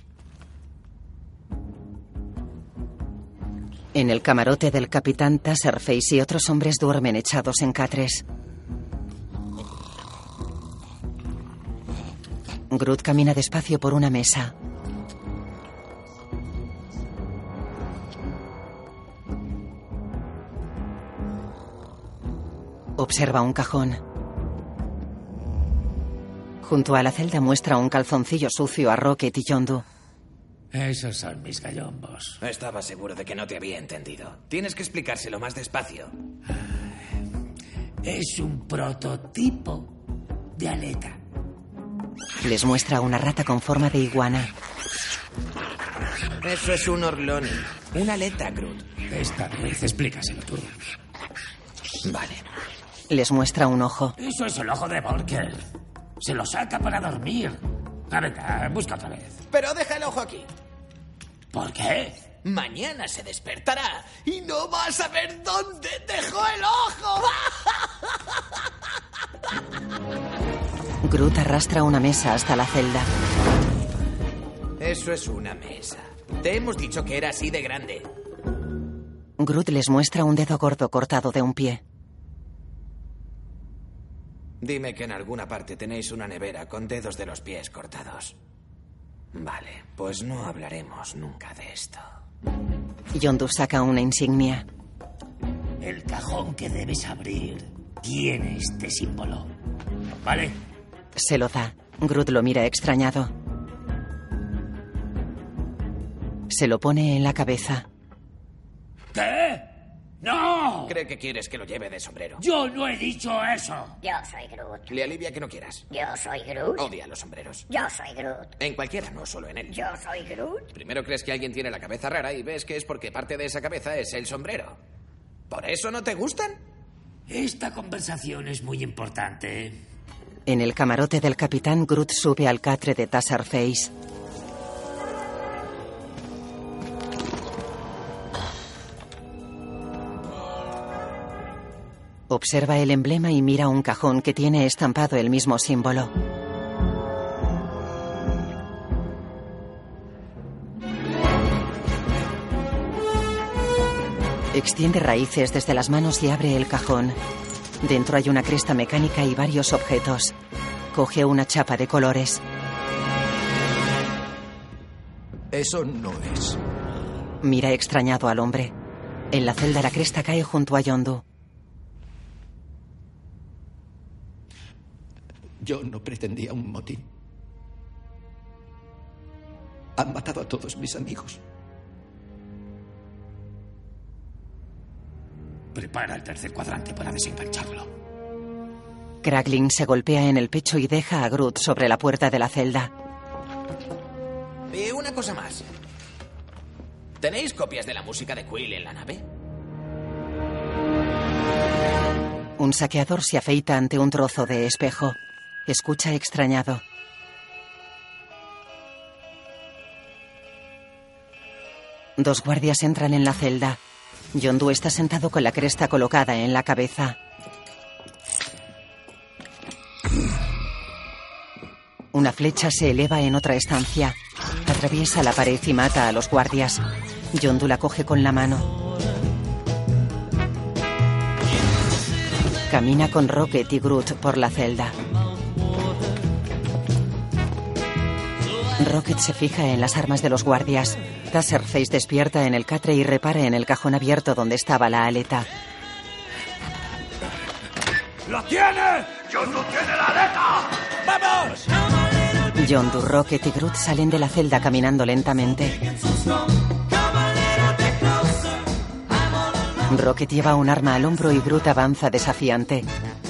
En el camarote del capitán, Taserface y otros hombres duermen echados en catres. Groot camina despacio por una mesa. Observa un cajón. Junto a la celda muestra un calzoncillo sucio a Rocket y Yondu. Esos son mis gallombos. Estaba seguro de que no te había entendido. Tienes que explicárselo más despacio. Es un prototipo de aleta. Les muestra una rata con forma de iguana. Eso es un orloni. Una aleta, Groot. Esta vez explícaselo tú. Vale. Les muestra un ojo. Eso es el ojo de Volker. Se lo saca para dormir. A ver, ah, busca otra vez. Pero deja el ojo aquí. ¿Por qué? Mañana se despertará y no va a saber dónde dejó el ojo. Groot arrastra una mesa hasta la celda. Eso es una mesa. Te hemos dicho que era así de grande. Groot les muestra un dedo gordo cortado de un pie. Dime que en alguna parte tenéis una nevera con dedos de los pies cortados. Vale, pues no hablaremos nunca de esto. Yondu saca una insignia. El cajón que debes abrir tiene este símbolo. ¿Vale? Se lo da. Groot lo mira extrañado. Se lo pone en la cabeza. ¿Qué? ¡No! Cree que quieres que lo lleve de sombrero. Yo no he dicho eso. Yo soy Groot. Le alivia que no quieras. Yo soy Groot. Odia los sombreros. Yo soy Groot. En cualquiera, no solo en él. Yo soy Groot. Primero crees que alguien tiene la cabeza rara y ves que es porque parte de esa cabeza es el sombrero. ¿Por eso no te gustan? Esta conversación es muy importante. En el camarote del capitán, Groot sube al catre de Taserface. Observa el emblema y mira un cajón que tiene estampado el mismo símbolo. Extiende raíces desde las manos y abre el cajón. Dentro hay una cresta mecánica y varios objetos. Coge una chapa de colores. Eso no es. Mira extrañado al hombre. En la celda la cresta cae junto a Yondu. Yo no pretendía un motín. Han matado a todos mis amigos. Prepara el tercer cuadrante para desengancharlo. Kraglin se golpea en el pecho y deja a Groot sobre la puerta de la celda. Y una cosa más. ¿Tenéis copias de la música de Quill en la nave? Un saqueador se afeita ante un trozo de espejo. Escucha extrañado. Dos guardias entran en la celda. Yondu está sentado con la cresta colocada en la cabeza. Una flecha se eleva en otra estancia. Atraviesa la pared y mata a los guardias. Yondu la coge con la mano. Camina con Rocket y Groot por la celda. Rocket se fija en las armas de los guardias. Taserface despierta en el catre y repara en el cajón abierto donde estaba la aleta. ¡Lo tiene! ¡Yondu tiene la aleta! ¡Vamos! Yondu, Rocket y Groot salen de la celda caminando lentamente. Rocket lleva un arma al hombro y Groot avanza desafiante.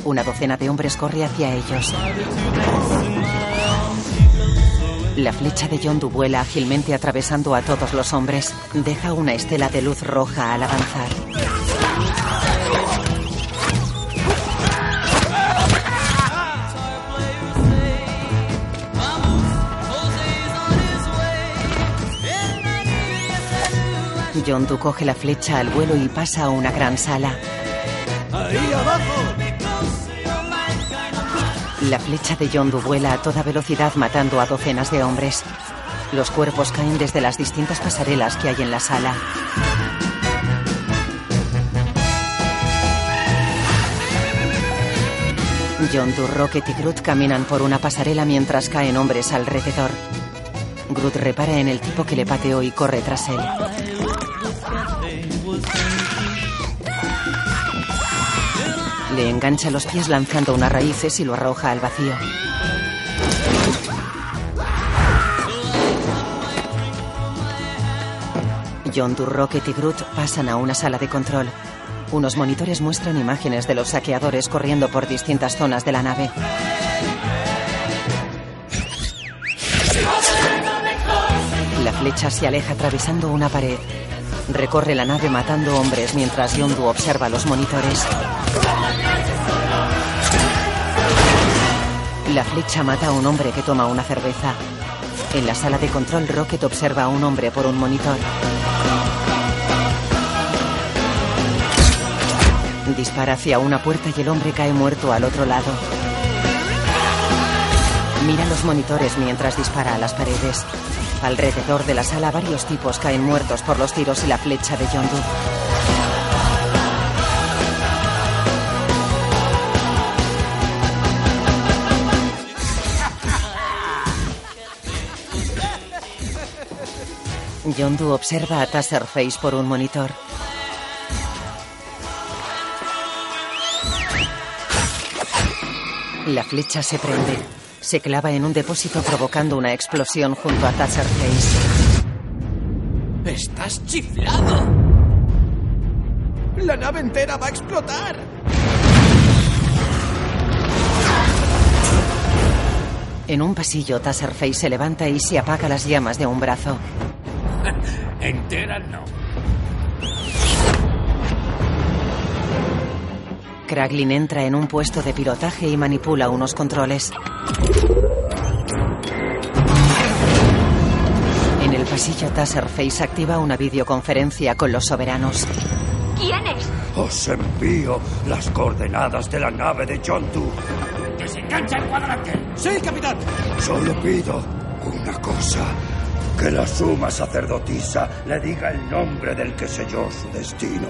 Una docena de hombres corre hacia ellos. La flecha de Yondu vuela ágilmente atravesando a todos los hombres. Deja una estela de luz roja al avanzar. Yondu coge la flecha al vuelo y pasa a una gran sala. ¡Ahí abajo! La flecha de Yondu vuela a toda velocidad matando a docenas de hombres. Los cuerpos caen desde las distintas pasarelas que hay en la sala. Yondu, Rocket y Groot caminan por una pasarela mientras caen hombres alrededor. Groot repara en el tipo que le pateó y corre tras él. Le engancha los pies lanzando unas raíces y lo arroja al vacío. Doe, Rocket y Groot pasan a una sala de control. Unos monitores muestran imágenes de los saqueadores corriendo por distintas zonas de la nave. La flecha se aleja atravesando una pared. Recorre la nave matando hombres mientras Yondu observa los monitores. La flecha mata a un hombre que toma una cerveza. En la sala de control, Rocket observa a un hombre por un monitor. Dispara hacia una puerta y el hombre cae muerto al otro lado. Mira los monitores mientras dispara a las paredes. Alrededor de la sala varios tipos caen muertos por los tiros y la flecha de Yondu. Yondu observa a Taserface por un monitor. La flecha se prende. Se clava en un depósito provocando una explosión junto a Taserface. ¡Estás chiflado! ¡La nave entera va a explotar! En un pasillo, Taserface se levanta y se apaga las llamas de un brazo. Entera no. Kraglin entra en un puesto de pilotaje y manipula unos controles. En el pasillo, Taserface activa una videoconferencia con los soberanos. ¿Quién es? Os envío las coordenadas de la nave de Yondu. ¡Desengancha el cuadrante! ¡Sí, capitán! Solo pido una cosa. Que la suma sacerdotisa le diga el nombre del que selló su destino.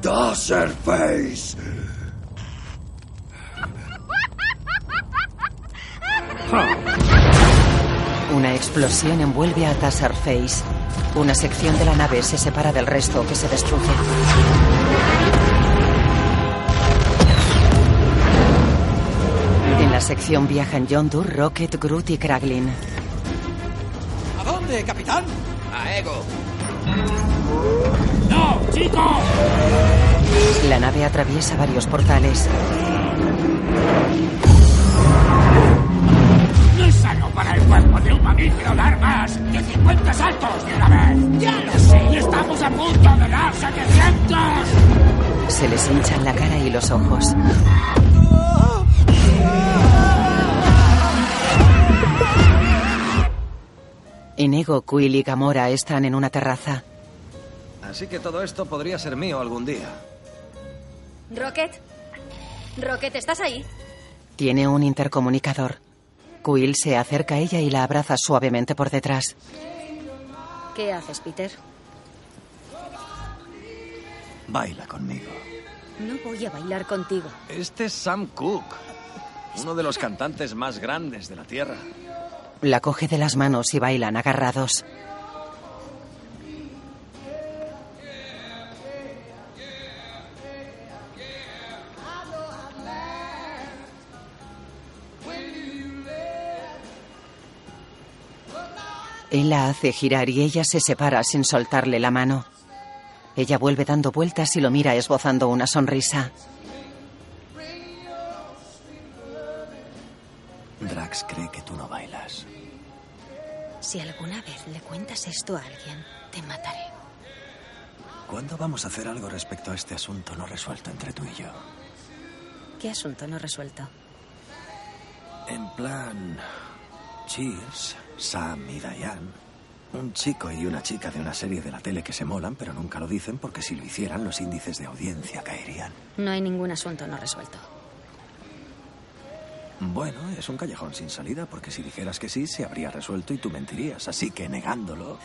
Taserface. Una explosión envuelve a Taserface. Una sección de la nave se separa del resto que se destruye. En la sección viajan Yondu, Rocket, Groot y Kraglin. ¿A dónde, capitán? A Ego. ¡No, chico! La nave atraviesa varios portales. No es sano para el cuerpo de un mamífero dar más de 50 saltos de una vez. ¡Ya lo sé! ¡Y estamos a punto de dar 700! Se les hinchan la cara y los ojos. Inigo, Quill y Gamora están en una terraza. Así que todo esto podría ser mío algún día. Rocket. Rocket, ¿estás ahí? Tiene un intercomunicador. Quill se acerca a ella y la abraza suavemente por detrás. ¿Qué haces, Peter? Baila conmigo. No voy a bailar contigo. Este es Sam Cooke, uno de los cantantes más grandes de la Tierra. La coge de las manos y bailan agarrados. Él la hace girar y ella se separa sin soltarle la mano. Ella vuelve dando vueltas y lo mira esbozando una sonrisa. Drax cree que tú no bailas. Si alguna vez le cuentas esto a alguien, te mataré. ¿Cuándo vamos a hacer algo respecto a este asunto no resuelto entre tú y yo? ¿Qué asunto no resuelto? En plan... Cheers, Sam y Diane. Un chico y una chica de una serie de la tele que se molan, pero nunca lo dicen porque si lo hicieran los índices de audiencia caerían. No hay ningún asunto no resuelto. Bueno, es un callejón sin salida porque si dijeras que sí, se habría resuelto y tú mentirías. Así que negándolo,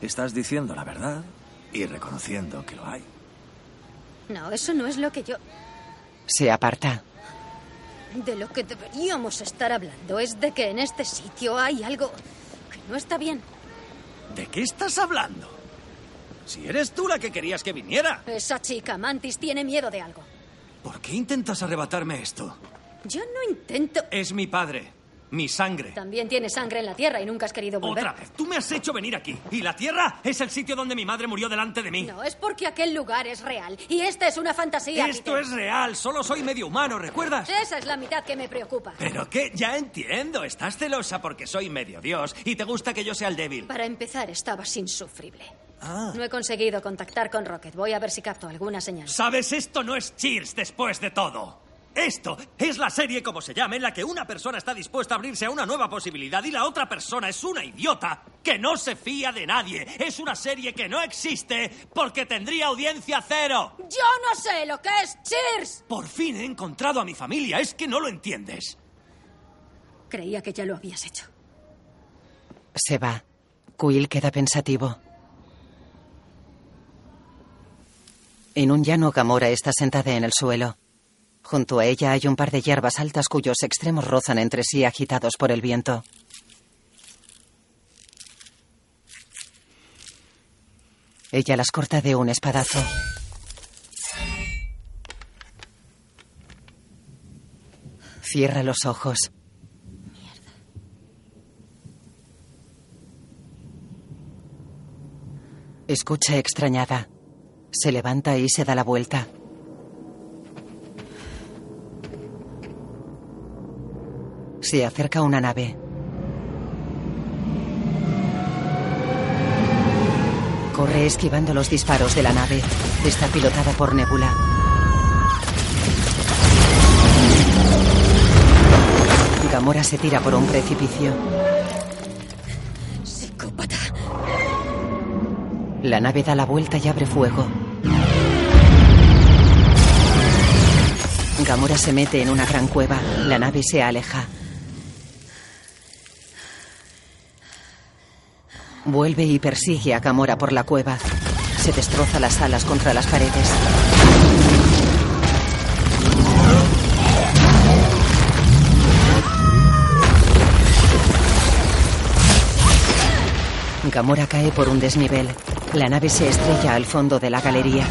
estás diciendo la verdad y reconociendo que lo hay. No, eso no es lo que yo... Se aparta. De lo que deberíamos estar hablando es de que en este sitio hay algo que no está bien. ¿De qué estás hablando? Si eres tú la que querías que viniera. Esa chica, Mantis, tiene miedo de algo. ¿Por qué intentas arrebatarme esto? Yo no intento... Es mi padre. Mi sangre. También tiene sangre en la tierra y nunca has querido volver. Otra vez. Tú me has hecho venir aquí. Y la tierra es el sitio donde mi madre murió delante de mí. No, es porque aquel lugar es real. Y esta es una fantasía. Esto Peter. es real. Solo soy medio humano, ¿recuerdas? Esa es la mitad que me preocupa. Pero qué, ya entiendo. Estás celosa porque soy medio dios y te gusta que yo sea el débil. Para empezar, estabas insufrible. Ah. No he conseguido contactar con Rocket. Voy a ver si capto alguna señal. ¿Sabes? Esto no es Cheers después de todo. Esto es la serie, como se llama, en la que una persona está dispuesta a abrirse a una nueva posibilidad y la otra persona es una idiota que no se fía de nadie. Es una serie que no existe porque tendría audiencia cero. Yo no sé lo que es Cheers. Por fin he encontrado a mi familia. Es que no lo entiendes. Creía que ya lo habías hecho. Se va. Quill queda pensativo. En un llano, Gamora está sentada en el suelo. Junto a ella hay un par de hierbas altas cuyos extremos rozan entre sí agitados por el viento. Ella las corta de un espadazo. Cierra los ojos. Escucha extrañada. Se levanta y se da la vuelta. Se acerca una nave. Corre esquivando los disparos de la nave. Está pilotada por Nebula. Gamora se tira por un precipicio. Psicópata. La nave da la vuelta y abre fuego. Gamora se mete en una gran cueva. La nave se aleja. Vuelve y persigue a Gamora por la cueva. Se destroza las alas contra las paredes. Gamora cae por un desnivel. La nave se estrella al fondo de la galería.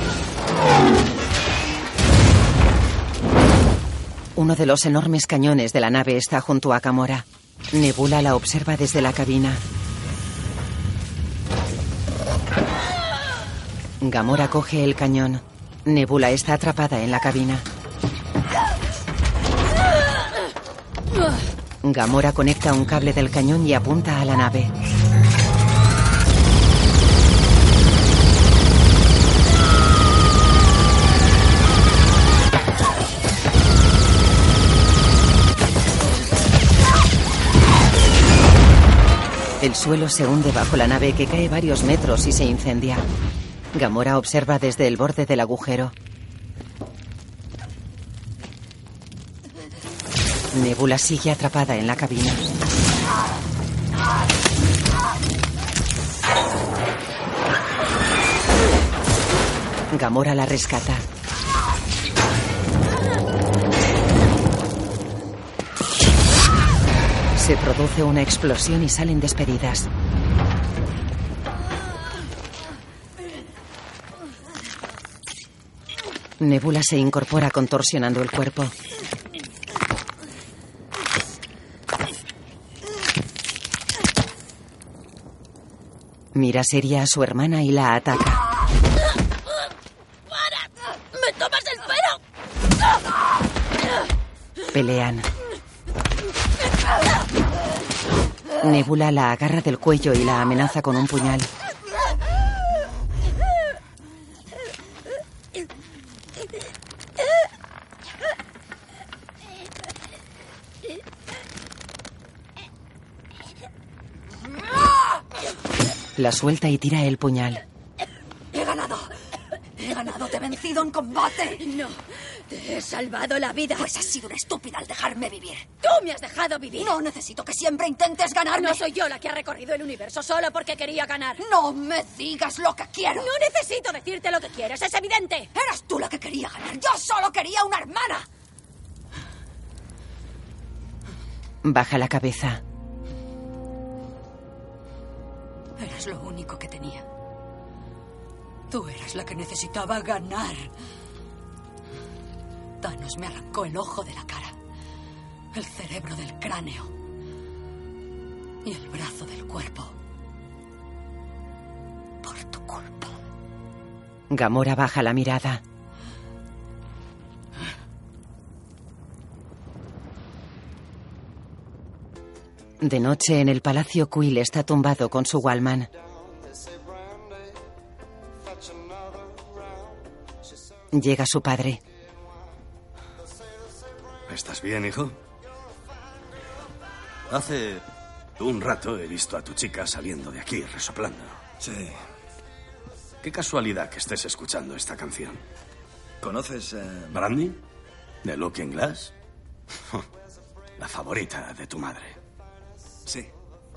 Uno de los enormes cañones de la nave está junto a Gamora. Nebula la observa desde la cabina. Gamora coge el cañón. Nebula está atrapada en la cabina. Gamora conecta un cable del cañón y apunta a la nave. El suelo se hunde bajo la nave que cae varios metros y se incendia. Gamora observa desde el borde del agujero. Nebula sigue atrapada en la cabina. Gamora la rescata. Se produce una explosión y salen despedidas. Nebula se incorpora contorsionando el cuerpo. Mira seria a su hermana y la ataca. ¡Me tomas el pelo! Pelean. Nebula la agarra del cuello y la amenaza con un puñal. La suelta y tira el puñal. ¡He ganado! ¡He ganado! ¡Te he vencido en combate! No, te he salvado la vida. Pues has sido una estúpida al dejarme vivir. ¡Tú me has dejado vivir! No necesito que siempre intentes ganarme. No soy yo la que ha recorrido el universo solo porque quería ganar. No me digas lo que quiero. No necesito decirte lo que quieres, es evidente. Eras tú la que quería ganar. Yo solo quería una hermana. Baja la cabeza. Eras lo único que tenía. Tú eras la que necesitaba ganar. Thanos me arrancó el ojo de la cara, el cerebro del cráneo y el brazo del cuerpo. Por tu culpa. Gamora baja la mirada. De noche en el palacio Quill está tumbado con su Wallman. Llega su padre. ¿Estás bien, hijo? Hace un rato he visto a tu chica saliendo de aquí, resoplando. Sí. Qué casualidad que estés escuchando esta canción. ¿Conoces eh, ¿Brandy? ¿De Looking Glass? La favorita de tu madre. Sí,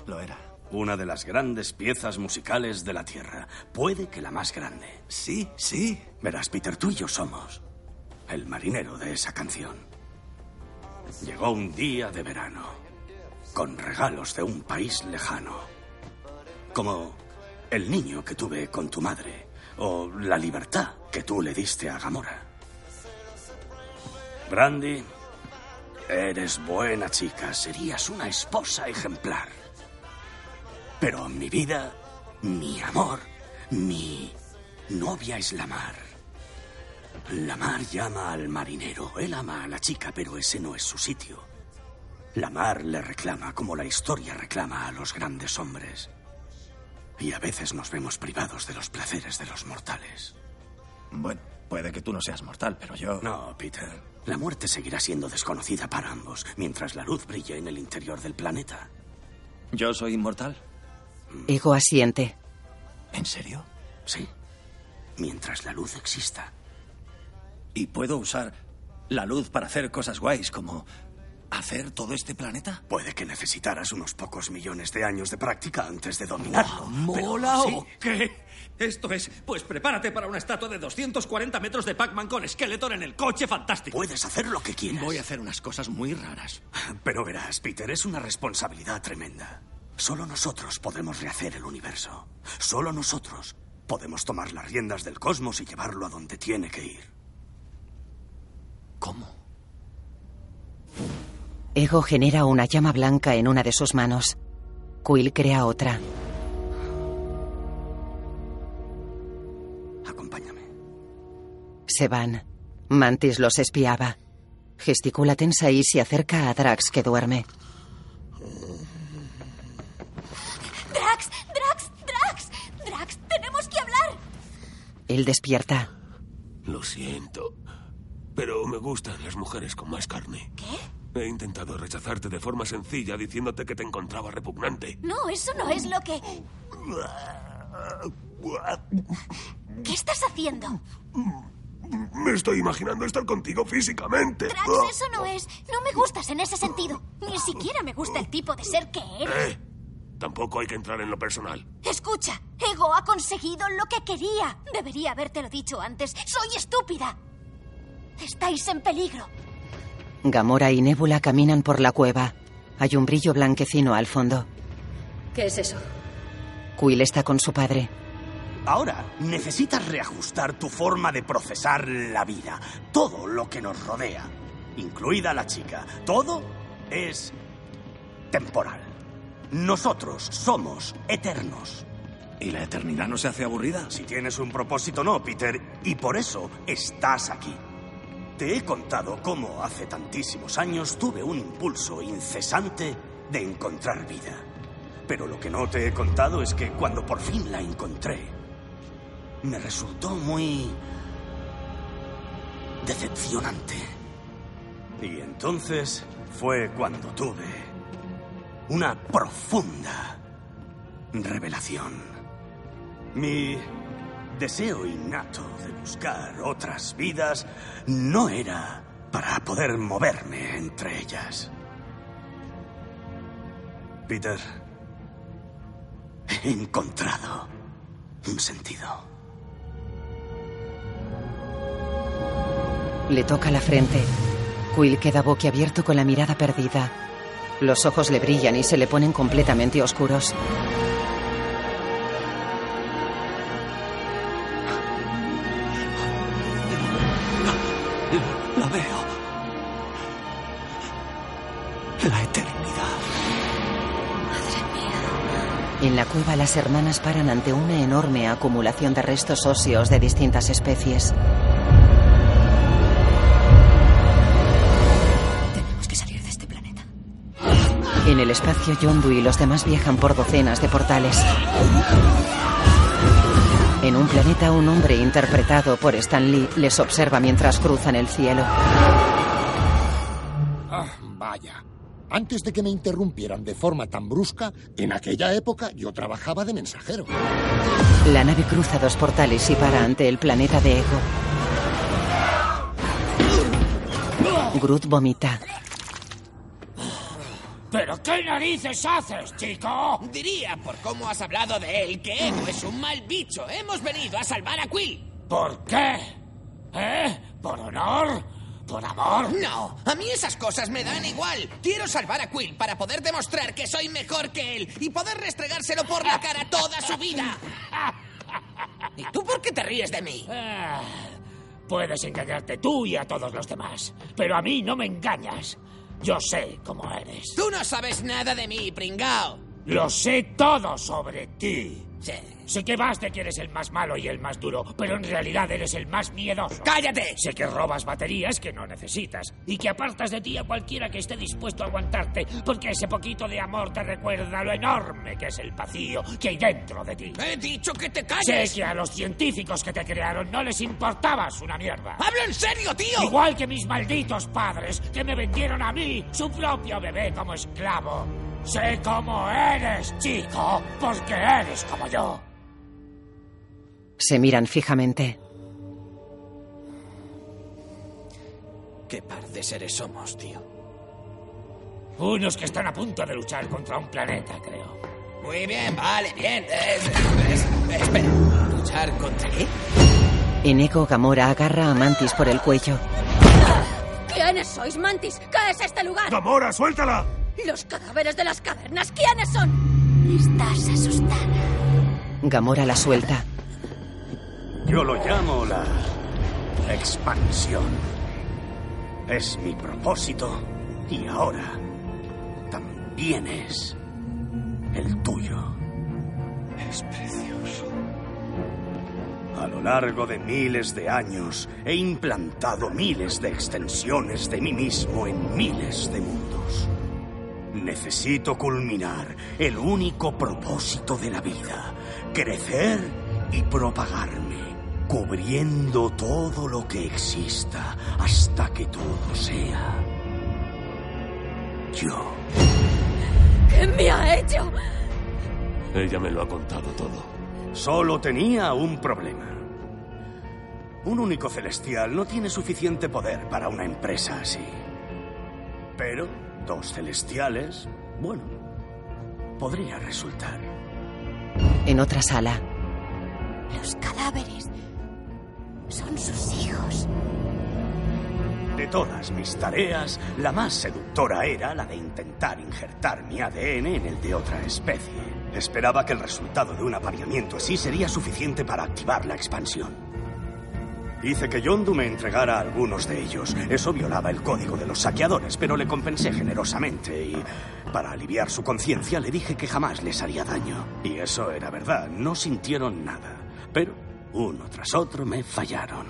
lo era. Una de las grandes piezas musicales de la Tierra. Puede que la más grande. Sí, sí. Verás, Peter, tú y yo somos el marinero de esa canción. Llegó un día de verano, con regalos de un país lejano. Como el niño que tuve con tu madre, o la libertad que tú le diste a Gamora. Brandy, eres buena chica, serías una esposa ejemplar. Pero mi vida, mi amor, mi novia es la mar. La mar llama al marinero, él ama a la chica, pero ese no es su sitio. La mar le reclama como la historia reclama a los grandes hombres. Y a veces nos vemos privados de los placeres de los mortales. Bueno, puede que tú no seas mortal, pero yo... No, Peter. La muerte seguirá siendo desconocida para ambos, mientras la luz brille en el interior del planeta. ¿Yo soy inmortal? Ego asiente. ¿En serio? Sí. Mientras la luz exista. ¿Y puedo usar la luz para hacer cosas guays como hacer todo este planeta? Puede que necesitaras unos pocos millones de años de práctica antes de dominarlo. pero ¿Mola o qué? Esto es, pues prepárate para una estatua de 240 metros de Pac-Man con Skeletor en el coche fantástico. Puedes hacer lo que quieras. Voy a hacer unas cosas muy raras. Pero verás, Peter, es una responsabilidad tremenda. Solo nosotros podemos rehacer el universo. Solo nosotros podemos tomar las riendas del cosmos y llevarlo a donde tiene que ir. ¿Cómo? Ego genera una llama blanca en una de sus manos. Quill crea otra. Acompáñame. Se van. Mantis los espiaba. Gesticula tensa y se acerca a Drax que duerme. ¡Drax! ¡Drax! ¡Drax! ¡Drax! ¡Tenemos que hablar! Él despierta. Lo siento, pero me gustan las mujeres con más carne. ¿Qué? He intentado rechazarte de forma sencilla diciéndote que te encontraba repugnante. No, eso no es lo que... ¿Qué estás haciendo? Me estoy imaginando estar contigo físicamente. Drax, eso no es. No me gustas en ese sentido. Ni siquiera me gusta el tipo de ser que eres. Eh, tampoco hay que entrar en lo personal. Escucha, Ego ha conseguido lo que quería. Debería habértelo dicho antes. Soy estúpida. Estáis en peligro. Gamora y Nebula caminan por la cueva. Hay un brillo blanquecino al fondo. ¿Qué es eso? Quill está con su padre. Ahora necesitas reajustar tu forma de procesar la vida, todo lo que nos rodea, incluida la chica. Todo es temporal. Nosotros somos eternos. ¿Y la eternidad no se hace aburrida? Si tienes un propósito, no, Peter, y por eso estás aquí. Te he contado cómo hace tantísimos años tuve un impulso incesante de encontrar vida. Pero lo que no te he contado es que cuando por fin la encontré, me resultó muy decepcionante. Y entonces fue cuando tuve una profunda revelación. Mi deseo innato de buscar otras vidas no era para poder moverme entre ellas. Peter, he encontrado un sentido. Le toca la frente. Quill queda boquiabierto con la mirada perdida. Los ojos le brillan y se le ponen completamente oscuros. Las hermanas paran ante una enorme acumulación de restos óseos de distintas especies. Tenemos que salir de este planeta. En el espacio, Yondu y los demás viajan por docenas de portales. En un planeta, un hombre interpretado por Stan Lee les observa mientras cruzan el cielo. Ah, vaya. Antes de que me interrumpieran de forma tan brusca, en aquella época yo trabajaba de mensajero. La nave cruza dos portales y para ante el planeta de Ego. Groot vomita. ¿Pero qué narices haces, chico? Diría, por cómo has hablado de él, que Ego es un mal bicho. Hemos venido a salvar a Quill. ¿Por qué? ¿Eh? ¿Por honor? ¿Por amor? No, a mí esas cosas me dan igual. Quiero salvar a Quill para poder demostrar que soy mejor que él y poder restregárselo por la cara toda su vida. ¿Y tú por qué te ríes de mí? Ah, puedes engañarte tú y a todos los demás, pero a mí no me engañas. Yo sé cómo eres. Tú no sabes nada de mí, pringao. Lo sé todo sobre ti. Sí. Sé que vas de que eres el más malo y el más duro, pero en realidad eres el más miedoso. ¡Cállate! Sé que robas baterías que no necesitas y que apartas de ti a cualquiera que esté dispuesto a aguantarte, porque ese poquito de amor te recuerda lo enorme que es el vacío que hay dentro de ti. He dicho que te calles. Sé que a los científicos que te crearon no les importabas una mierda. ¡Hablo en serio, tío! Igual que mis malditos padres que me vendieron a mí, su propio bebé, como esclavo. Sé cómo eres, chico, porque eres como yo. Se miran fijamente. ¿Qué par de seres somos, tío? Unos que están a punto de luchar contra un planeta, creo. Muy bien, vale, bien. Es- es- espera, ¿luchar contra qué? En Ego, Gamora agarra a Mantis por el cuello. ¿Quiénes sois, Mantis? ¿Qué es este lugar? ¡Gamora, suéltala! Los cadáveres de las cavernas, ¿quiénes son? Estás asustada. Gamora la suelta. Yo lo llamo la expansión. Es mi propósito y ahora también es el tuyo. Es precioso. A lo largo de miles de años he implantado miles de extensiones de mí mismo en miles de mundos. Necesito culminar el único propósito de la vida, crecer y propagarme, cubriendo todo lo que exista hasta que todo sea yo. ¿Qué me ha hecho? Ella me lo ha contado todo. Solo tenía un problema. Un único celestial no tiene suficiente poder para una empresa así. Pero dos celestiales, bueno, podría resultar. En otra sala, Los cadáveres son sus hijos. De todas mis tareas, la más seductora era la de intentar injertar mi ADN en el de otra especie. Esperaba que el resultado de un apareamiento así sería suficiente para activar la expansión. Hice que Yondu me entregara a algunos de ellos. Eso violaba el código de los saqueadores, pero le compensé generosamente y, para aliviar su conciencia, le dije que jamás les haría daño. Y eso era verdad, no sintieron nada. Pero uno tras otro me fallaron.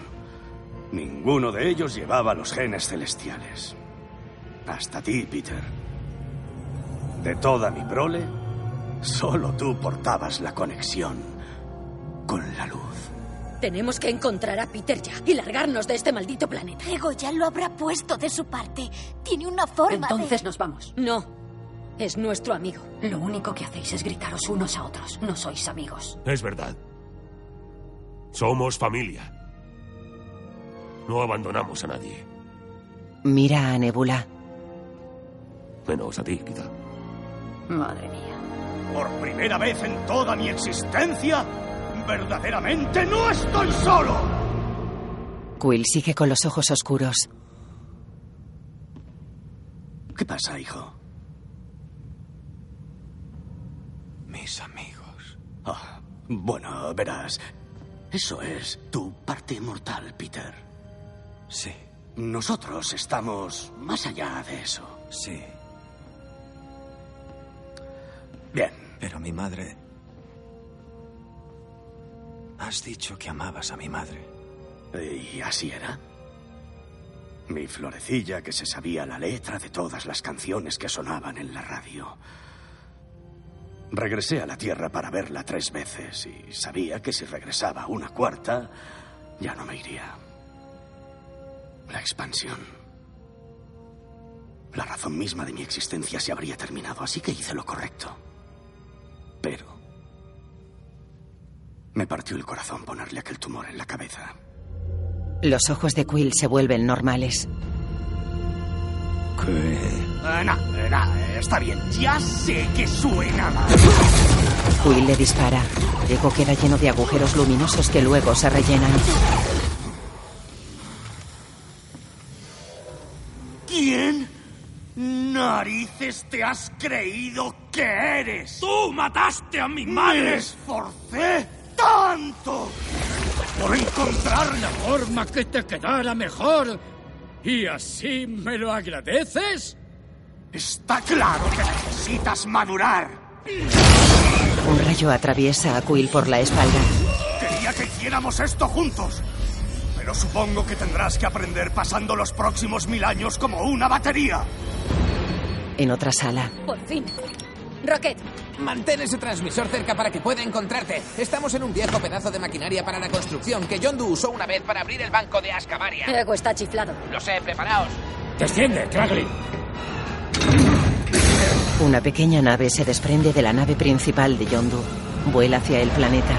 Ninguno de ellos llevaba los genes celestiales. Hasta ti, Peter. De toda mi prole, solo tú portabas la conexión con la luz. Tenemos que encontrar a Peter ya y largarnos de este maldito planeta. Ego ya lo habrá puesto de su parte. Tiene una forma Entonces de... nos vamos. No. Es nuestro amigo. Lo único que hacéis es gritaros unos a otros. No sois amigos. Es verdad. Somos familia. No abandonamos a nadie. mira a Nebula. Menos a ti, quizá. Madre mía. Por primera vez en toda mi existencia, verdaderamente no estoy solo. Quill sigue con los ojos oscuros. ¿Qué pasa, hijo? Mis amigos. Oh, bueno, verás. Eso es tu parte mortal, Peter. Sí. Nosotros estamos más allá de eso. Sí. Bien. Pero mi madre Has dicho que amabas a mi madre. ¿Y así era? Mi florecilla que se sabía la letra de todas las canciones que sonaban en la radio. Regresé a la Tierra para verla tres veces y sabía que si regresaba una cuarta, ya no me iría. La expansión. La razón misma de mi existencia se habría terminado, así que hice lo correcto. Pero... Me partió el corazón ponerle aquel tumor en la cabeza. Los ojos de Quill se vuelven normales. ¿Qué? Eh, no, no, está bien. Ya sé que suena mal. Quill le dispara. Ego queda lleno de agujeros luminosos que luego se rellenan. ¿Quién narices te has creído que eres? ¡Tú mataste a mi Me madre! esforcé tanto por encontrar La forma que te quedara mejor. ¿Y así me lo agradeces? Está claro que necesitas madurar. Un rayo atraviesa a Quill por la espalda. Quería que hiciéramos esto juntos. Pero supongo que tendrás que aprender pasando los próximos mil años como una batería. En otra sala, Por fin. Rocket, Mantén ese transmisor cerca para que pueda encontrarte. Estamos en un viejo pedazo de maquinaria para la construcción que Yondu usó una vez para abrir el banco de Ascamaria. Ego está chiflado. Lo sé, preparaos. Desciende, Kraglin. una pequeña nave se desprende de la nave principal de Yondu. Vuela hacia el planeta.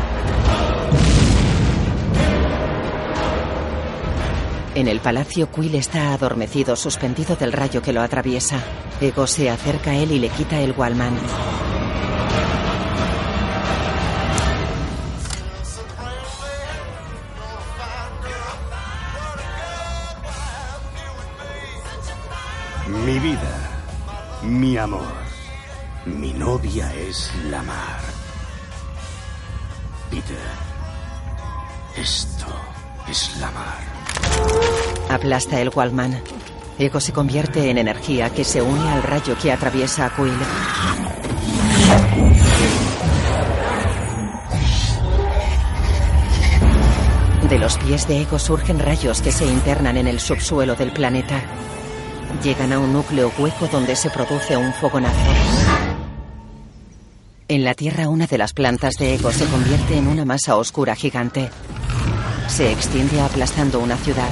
En el palacio, Quill está adormecido, suspendido del rayo que lo atraviesa. Ego se acerca a él y le quita el Wallman. Mi vida, mi amor, mi novia es la mar. Peter, esto es la mar. Aplasta el Wallman. Ego se convierte en energía que se une al rayo que atraviesa a Quill. De los pies de Ego surgen rayos que se internan en el subsuelo del planeta. Llegan a un núcleo hueco donde se produce un fogonazo. En la Tierra una de las plantas de Ego se convierte en una masa oscura gigante. Se extiende aplastando una ciudad.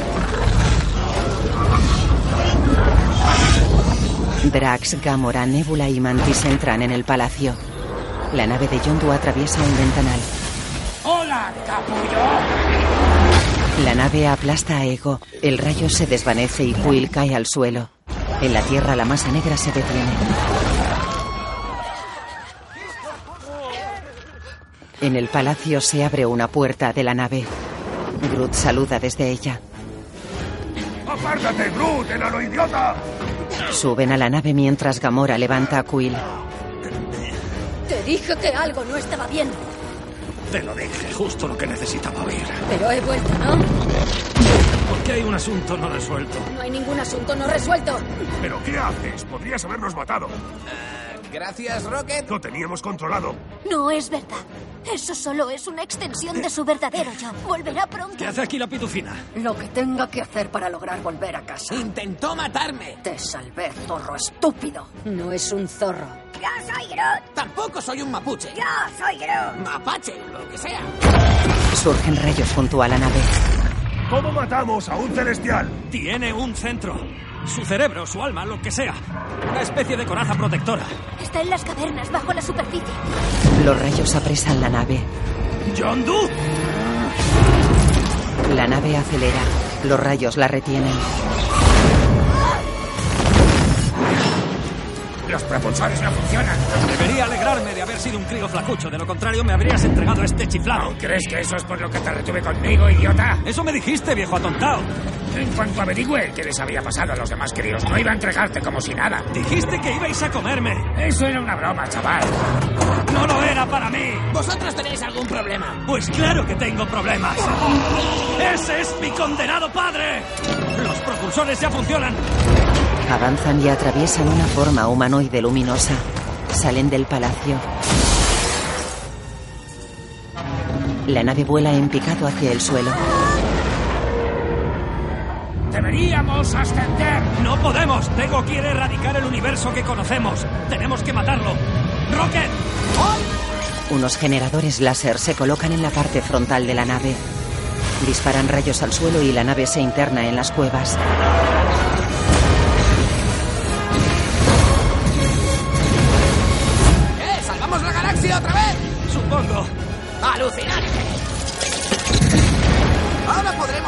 Drax, Gamora, Nebula y Mantis entran en el palacio. La nave de Yondu atraviesa un ventanal. ¡Hola, capullo! La nave aplasta a Ego. El rayo se desvanece y Quill cae al suelo. En la tierra la masa negra se detiene. En el palacio se abre una puerta de la nave. Groot saluda desde ella. ¡Apártate, Groot, enano idiota! Suben a la nave mientras Gamora levanta a Quill. te dije que algo no estaba bien. Te lo dije, justo lo que necesitaba oír. Pero he vuelto, ¿no? Porque hay un asunto no resuelto. No hay ningún asunto no resuelto. ¿Pero qué haces? Podrías habernos matado. Gracias, Rocket. Lo teníamos controlado. No es verdad. Eso solo es una extensión de su verdadero yo. Volverá pronto. ¿Qué hace aquí la pitufina? Lo que tenga que hacer para lograr volver a casa. Intentó matarme. Te salvé, zorro estúpido. No es un zorro. Yo soy Groot. Tampoco soy un mapuche. Yo soy Groot. Mapache, lo que sea. Surgen rayos junto a la nave. ¿Cómo matamos a un celestial? Tiene un centro. Su cerebro, su alma, lo que sea. Una especie de coraza protectora. Está en las cavernas, bajo la superficie. Los rayos apresan la nave. ¡Yondu! La nave acelera. Los rayos la retienen. Los propulsores no funcionan. Debería alegrarme de haber sido un crío flacucho. De lo contrario, me habrías entregado a este chiflado. ¿Crees que eso es por lo que te retuve conmigo, idiota? Eso me dijiste, viejo atontado. En cuanto averigüe qué les había pasado a los demás críos, no iba a entregarte como si nada. Dijiste que ibais a comerme. Eso era una broma, chaval. No lo era para mí. ¿Vosotros tenéis algún problema? Pues claro que tengo problemas. ¡Ese es mi condenado padre! Los propulsores ya funcionan. Avanzan y atraviesan una forma humanoide luminosa. Salen del palacio. La nave vuela en picado hacia el suelo. ¡Deberíamos ascender! ¡No podemos! Tego quiere erradicar el universo que conocemos. Tenemos que matarlo. ¡Rocket! Unos generadores láser se colocan en la parte frontal de la nave. Disparan rayos al suelo y la nave se interna en las cuevas.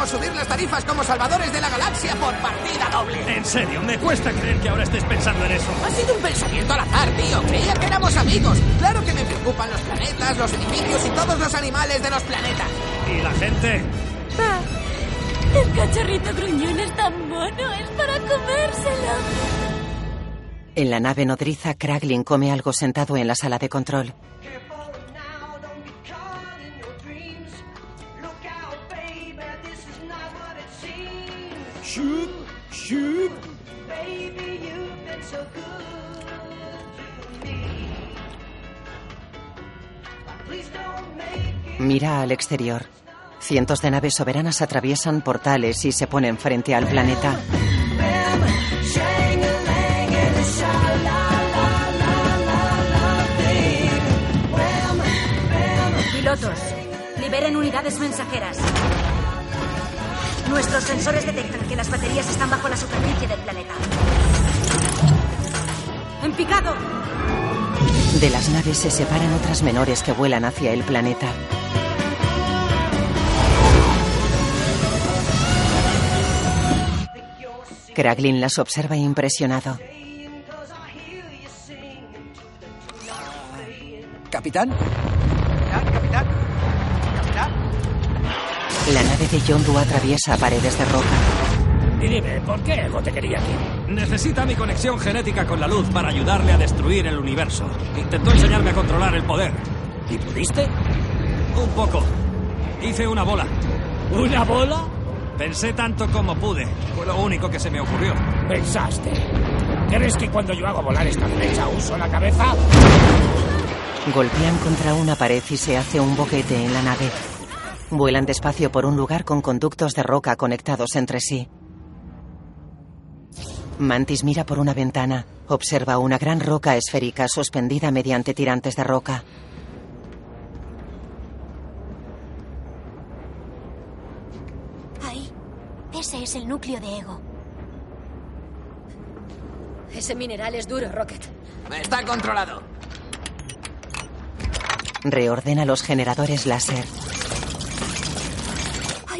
Subir las tarifas como salvadores de la galaxia por partida doble. En serio, me cuesta creer que ahora estés pensando en eso. Ha sido un pensamiento al azar, tío. Creía que éramos amigos. Claro que me preocupan los planetas, los edificios y todos los animales de los planetas. ¿Y la gente? Pa, el cachorrito gruñón es tan mono, es para comérselo. En la nave nodriza, Kraglin come algo sentado en la sala de control. Shoot, shoot. Mira al exterior. Cientos de naves soberanas atraviesan portales y se ponen frente al planeta. Pilotos, liberen unidades mensajeras. Nuestros sensores detectan que las baterías están bajo la superficie del planeta. ¡En picado! De las naves se separan otras menores que vuelan hacia el planeta. Kraglin las observa impresionado. Capitán. Capitán, capitán. Capitán. La nave de Yondu atraviesa paredes de roca. Y dime, ¿por qué Ego te quería aquí? Necesita mi conexión genética con la luz para ayudarle a destruir el universo. Intentó enseñarme a controlar el poder. ¿Y pudiste? Un poco. Hice una bola. ¿Una bola? Pensé tanto como pude. Fue lo único que se me ocurrió. Pensaste. ¿Crees que cuando yo hago volar esta flecha uso la cabeza? Golpean contra una pared y se hace un boquete en la nave. Vuelan despacio por un lugar con conductos de roca conectados entre sí. Mantis mira por una ventana. Observa una gran roca esférica suspendida mediante tirantes de roca. Ahí. Ese es el núcleo de Ego. Ese mineral es duro, Rocket. Está controlado. Reordena los generadores láser.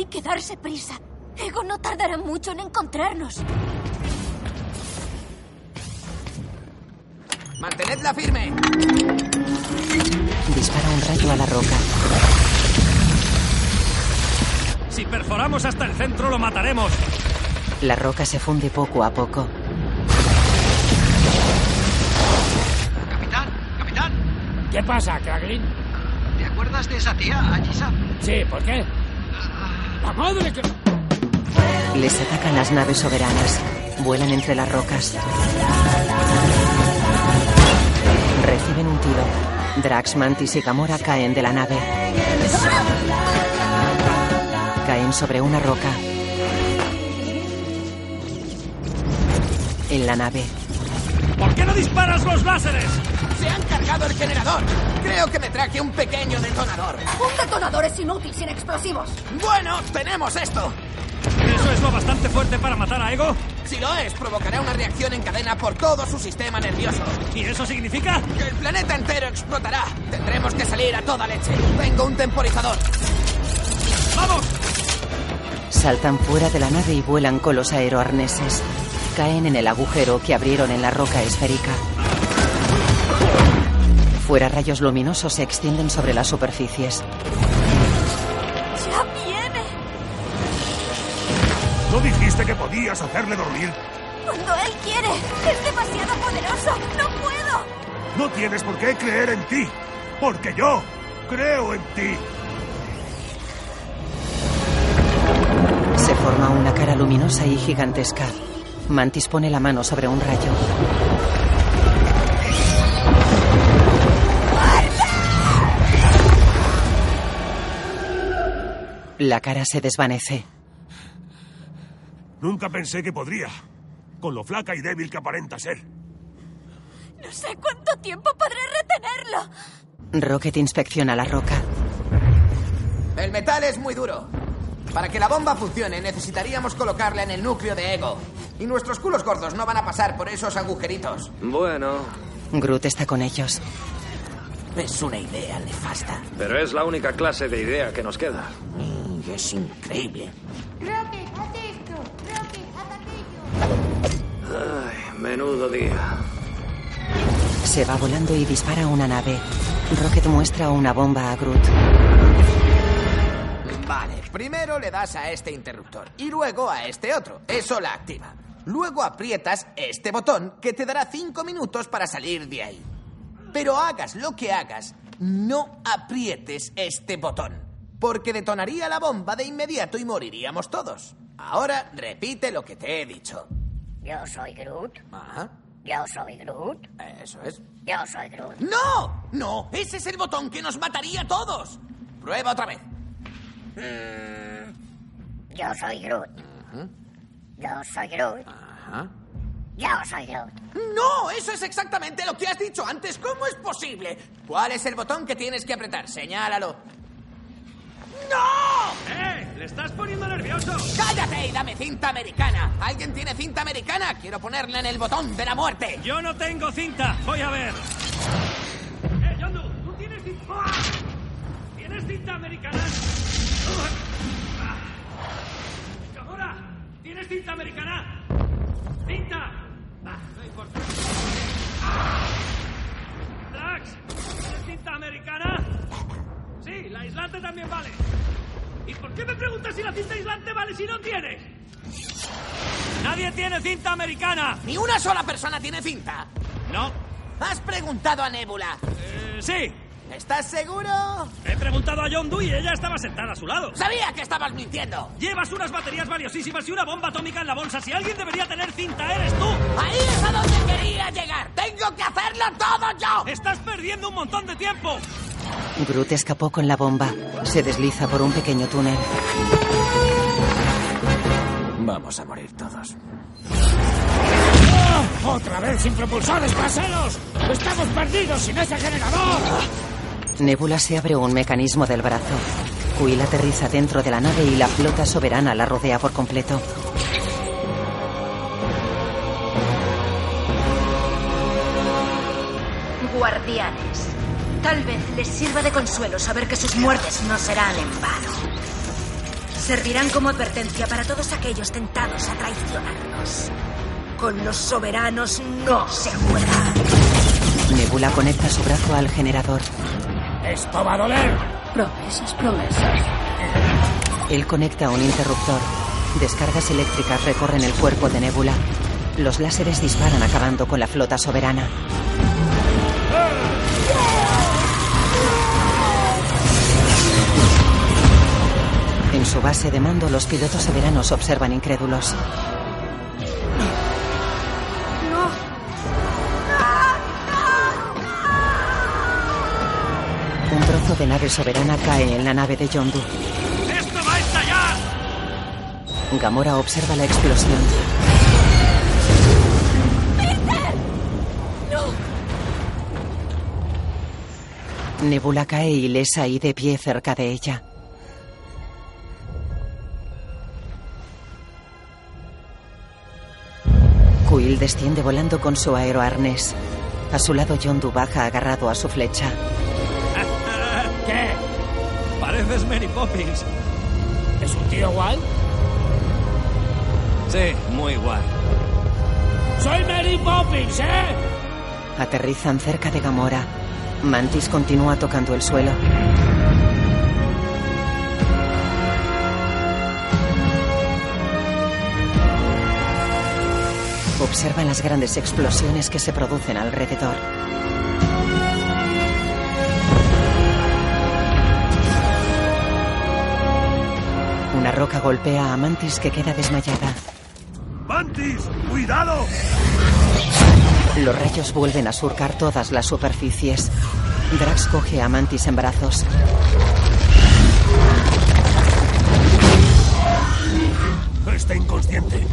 Que darse prisa. Ego no tardará mucho en encontrarnos. Mantenedla firme. Dispara un rayo a la roca. Si perforamos hasta el centro, lo mataremos. La roca se funde poco a poco. Capitán, capitán. ¿Qué pasa, Kraglin? ¿Te acuerdas de esa tía, Ayisa? Sí, ¿por qué? ¡La madre que... Les atacan las naves soberanas. Vuelan entre las rocas. Reciben un tiro. Drax, Mantis y Gamora caen de la nave. Caen sobre una roca. En la nave. ¿Por qué no disparas los láseres? Se han cargado el generador. Creo que me traje un pequeño detonador. Un detonador es inútil sin explosivos. Bueno, tenemos esto. ¿Eso es lo bastante fuerte para matar a Ego? Si lo es, provocará una reacción en cadena por todo su sistema nervioso. ¿Y eso significa? Que el planeta entero explotará. Tendremos que salir a toda leche. Tengo un temporizador. ¡Vamos! Saltan fuera de la nave y vuelan con los aeroarneses. Caen en el agujero que abrieron en la roca esférica. Fuera rayos luminosos se extienden sobre las superficies. ¡Ya viene! ¿No dijiste que podías hacerle dormir? Cuando él quiere. Es demasiado poderoso. No puedo. No tienes por qué creer en ti, porque yo creo en ti. Se forma una cara luminosa y gigantesca. Mantis pone la mano sobre un rayo. La cara se desvanece. Nunca pensé que podría, con lo flaca y débil que aparenta ser. No sé cuánto tiempo podré retenerlo. Rocket inspecciona la roca. El metal es muy duro. Para que la bomba funcione necesitaríamos colocarla en el núcleo de Ego. Y nuestros culos gordos no van a pasar por esos agujeritos. Bueno, Groot está con ellos. Es una idea nefasta. pero es la única clase de idea que nos queda. Y es increíble. Ay, menudo día. Se va volando y dispara una nave. Rocket muestra una bomba a Groot. Vale, primero le das a este interruptor y luego a este otro. Eso la activa. Luego aprietas este botón que te dará cinco minutos para salir de ahí. Pero hagas lo que hagas, no aprietes este botón. Porque detonaría la bomba de inmediato y moriríamos todos. Ahora repite lo que te he dicho. Yo soy Groot. Ajá. Yo soy Groot. Eso es. Yo soy Groot. ¡No! ¡No! Ese es el botón que nos mataría a todos. Prueba otra vez. Mm, Yo soy Groot. Yo soy Groot. Ajá. Yo soy Groot. No, eso es exactamente lo que has dicho antes. ¿Cómo es posible? ¿Cuál es el botón que tienes que apretar? Señálalo. ¡No! ¡Eh! ¡Le estás poniendo nervioso! ¡Cállate y dame cinta americana! ¿Alguien tiene cinta americana? Quiero ponerla en el botón de la muerte. Yo no tengo cinta. Voy a ver. ¡Eh, Yondu! ¿Tú tienes cinta? ¡Ah! ¿Tienes cinta americana? ¡Gamora! ¿Tienes cinta americana? ¡Cinta! Drax, ¿tienes cinta americana? Sí, la aislante también vale. ¿Y por qué me preguntas si la cinta aislante vale si no tienes? ¡Nadie tiene cinta americana! ¿Ni una sola persona tiene cinta? No. ¿Has preguntado a Nebula? Eh, sí. ¿Estás seguro? He preguntado a John Doe y ella estaba sentada a su lado. Sabía que estabas mintiendo. Llevas unas baterías valiosísimas y una bomba atómica en la bolsa. Si alguien debería tener cinta, eres tú. Ahí es a donde quería llegar. Tengo que hacerlo todo yo. Estás perdiendo un montón de tiempo. Groot escapó con la bomba. Se desliza por un pequeño túnel. Vamos a morir todos. ¡Oh! ¡Otra vez sin propulsores traseros! ¡Estamos perdidos sin ese generador! Nebula se abre un mecanismo del brazo. Quill aterriza dentro de la nave y la flota soberana la rodea por completo. Guardianes. Tal vez les sirva de consuelo saber que sus muertes no serán en vano. Servirán como advertencia para todos aquellos tentados a traicionarnos. Con los soberanos no se juega. Nebula conecta su brazo al generador. ¡Esto va a doler! Promesas, promesas. Él conecta un interruptor. Descargas eléctricas recorren el cuerpo de Nebula. Los láseres disparan acabando con la flota soberana. En su base de mando, los pilotos soberanos observan incrédulos. De nave soberana cae en la nave de Yondu. ¡Esto va a estallar! Gamora observa la explosión. Nebula cae ilesa y de pie cerca de ella. Quill desciende volando con su aeroarnés. A su lado Yondu baja agarrado a su flecha. ¿Qué? Pareces Mary Poppins. ¿Es un tío guay? Sí, muy guay. ¡Soy Mary Poppins, eh! Aterrizan cerca de Gamora. Mantis continúa tocando el suelo. Observa las grandes explosiones que se producen alrededor. Una roca golpea a Mantis que queda desmayada. ¡Mantis! ¡Cuidado! Los rayos vuelven a surcar todas las superficies. Drax coge a Mantis en brazos. Está inconsciente.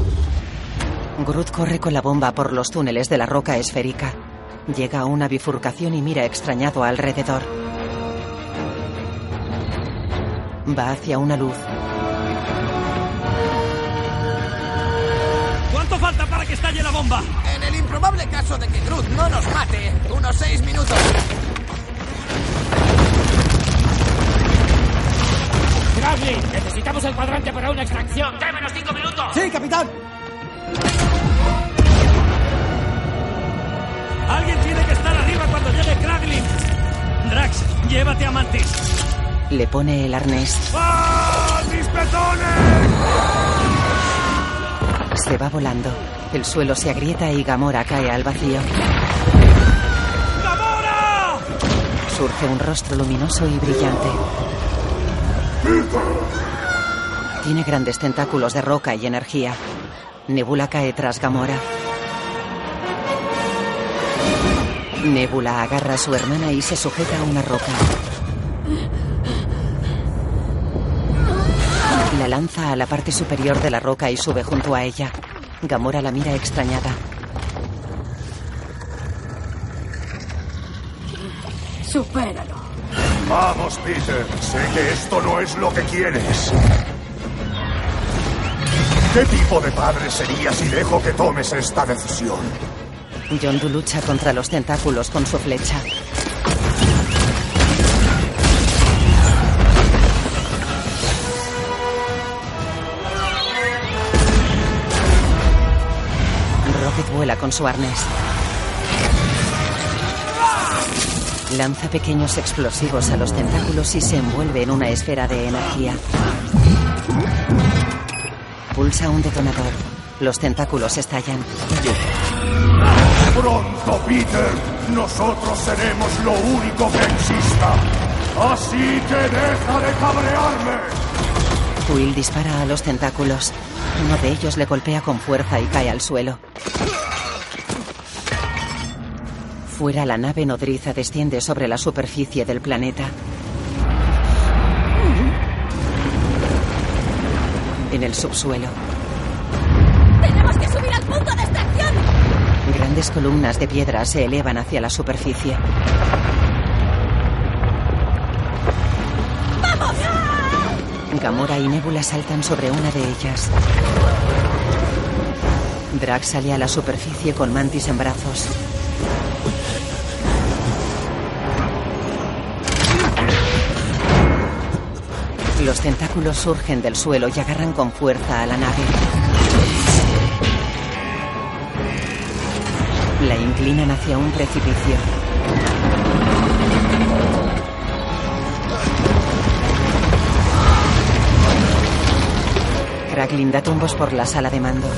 Groot corre con la bomba por los túneles de la roca esférica. Llega a una bifurcación y mira extrañado alrededor. Va hacia una luz. ¿Cuánto falta para que estalle la bomba? En el improbable caso de que Groot no nos mate, unos seis minutos. Bradley, necesitamos el cuadrante para una extracción. ¡Démenos cinco minutos! Sí, capitán. Alguien tiene que estar arriba cuando llegue Kraglin. Drax, llévate a Mantis. Le pone el arnés. ¡Ah, mis pezones! Se va volando. El suelo se agrieta y Gamora cae al vacío. ¡Gamora! Surge un rostro luminoso y brillante. Tiene grandes tentáculos de roca y energía. Nebula cae tras Gamora. Nebula agarra a su hermana y se sujeta a una roca. La lanza a la parte superior de la roca y sube junto a ella. Gamora la mira extrañada. Supéralo. Vamos, Peter. Sé que esto no es lo que quieres. ¿Qué tipo de padre serías si dejo que tomes esta decisión? Yondu lucha contra los tentáculos con su flecha. Vuela con su arnés. Lanza pequeños explosivos a los tentáculos y se envuelve en una esfera de energía. Pulsa un detonador. Los tentáculos estallan. Pronto, Peter, nosotros seremos lo único que exista. Así que deja de cabrearme. Will dispara a los tentáculos. Uno de ellos le golpea con fuerza y cae al suelo. Fuera, la nave nodriza desciende sobre la superficie del planeta. En el subsuelo, ¡Tenemos que subir al punto de extracción! grandes columnas de piedra se elevan hacia la superficie. ¡Vamos! Gamora y Nebula saltan sobre una de ellas. Drax sale a la superficie con Mantis en brazos. Los tentáculos surgen del suelo y agarran con fuerza a la nave. La inclinan hacia un precipicio. Kraglin da tumbos por la sala de mando.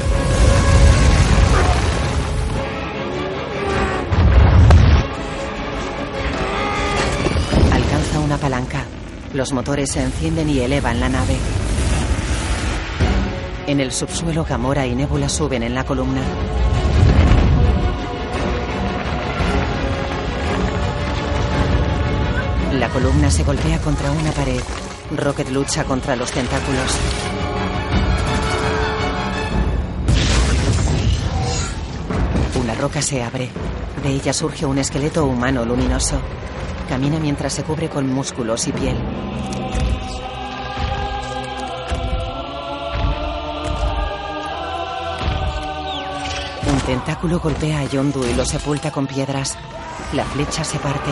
Los motores se encienden y elevan la nave. En el subsuelo, Gamora y Nebula suben en la columna. La columna se golpea contra una pared. Rocket lucha contra los tentáculos. Una roca se abre. De ella surge un esqueleto humano luminoso. Camina mientras se cubre con músculos y piel. Tentáculo golpea a Yondu y lo sepulta con piedras. La flecha se parte.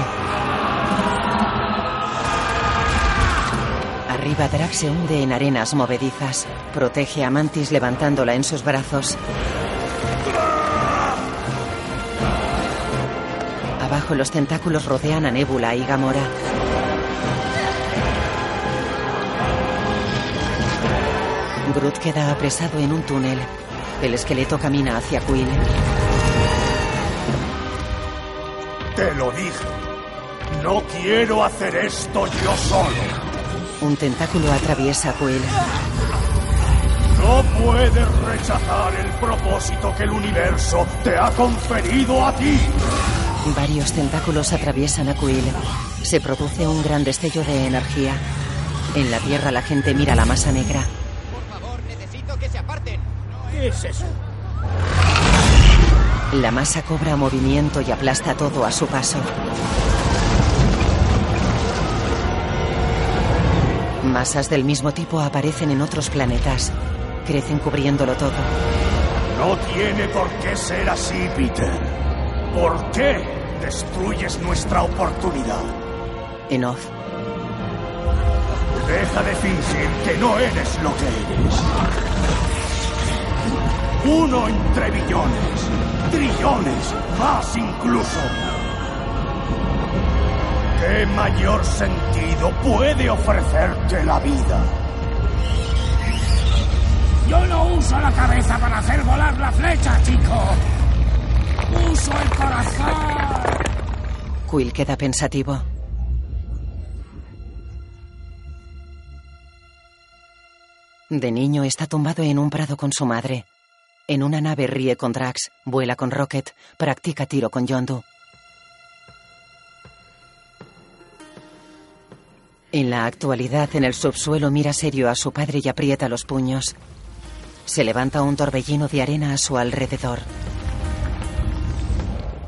Arriba Drax se hunde en arenas movedizas. Protege a Mantis levantándola en sus brazos. Abajo bajo los tentáculos rodean a Nebula y Gamora. Groot queda apresado en un túnel. El esqueleto camina hacia Quill. Te lo dije. No quiero hacer esto yo solo. Un tentáculo atraviesa a Quill. No puedes rechazar el propósito que el universo te ha conferido a ti. Varios tentáculos atraviesan a Quill. Se produce un gran destello de energía. En la Tierra la gente mira la masa negra. Necesito que se aparten. ¿Qué es eso? La masa cobra movimiento y aplasta todo a su paso. Masas del mismo tipo aparecen en otros planetas. Crecen cubriéndolo todo. No tiene por qué ser así, Peter. ¿Por qué destruyes nuestra oportunidad? En off, Deja de fingir que no eres lo que eres. Uno entre billones, trillones, más incluso. ¿Qué mayor sentido puede ofrecerte la vida? Yo no uso la cabeza para hacer volar la flecha, chico. Uso el corazón. Quill queda pensativo. De niño está tumbado en un prado con su madre. En una nave ríe con Drax, vuela con Rocket, practica tiro con Yondu. En la actualidad, en el subsuelo mira serio a su padre y aprieta los puños. Se levanta un torbellino de arena a su alrededor.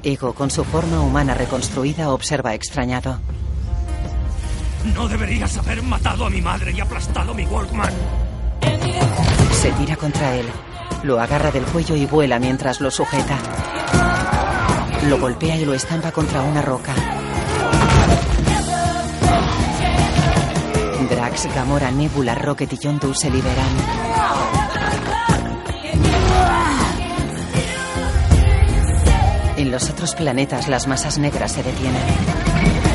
Ego, con su forma humana reconstruida, observa extrañado. No deberías haber matado a mi madre y aplastado mi Walkman. Se tira contra él. Lo agarra del cuello y vuela mientras lo sujeta. Lo golpea y lo estampa contra una roca. Drax, Gamora, Nebula, Rocket y Yondu se liberan. En los otros planetas las masas negras se detienen.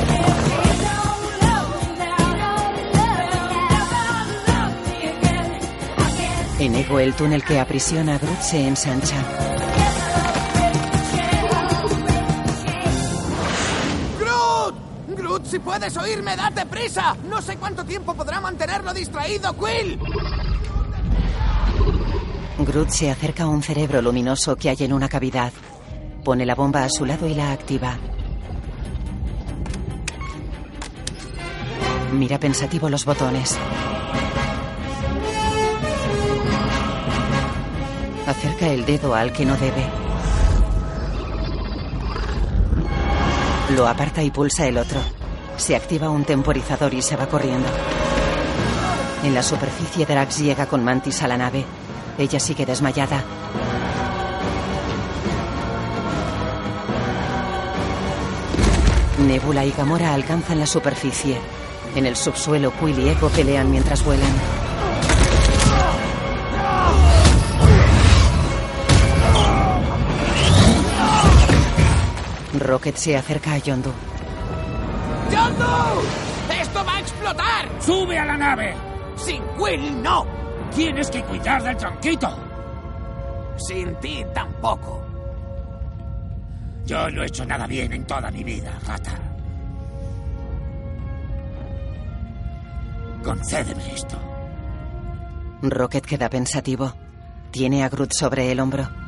En Ego el túnel que aprisiona a Groot se ensancha. ¡Groot! ¡Groot, si puedes oírme, date prisa! No sé cuánto tiempo podrá mantenerlo distraído, Quill. Groot se acerca a un cerebro luminoso que hay en una cavidad. Pone la bomba a su lado y la activa. Mira pensativo los botones. Acerca el dedo al que no debe. Lo aparta y pulsa el otro. Se activa un temporizador y se va corriendo. En la superficie, Drax llega con Mantis a la nave. Ella sigue desmayada. Nebula y Gamora alcanzan la superficie. En el subsuelo, Quill y Echo pelean mientras vuelan. Rocket se acerca a Yondu. ¡Yondu! ¡Esto va a explotar! ¡Sube a la nave! ¡Sin Quill, no! Tienes que cuidar del tronquito. Sin ti tampoco. Yo no he hecho nada bien en toda mi vida, rata. Concédeme esto. Rocket queda pensativo. Tiene a Groot sobre el hombro.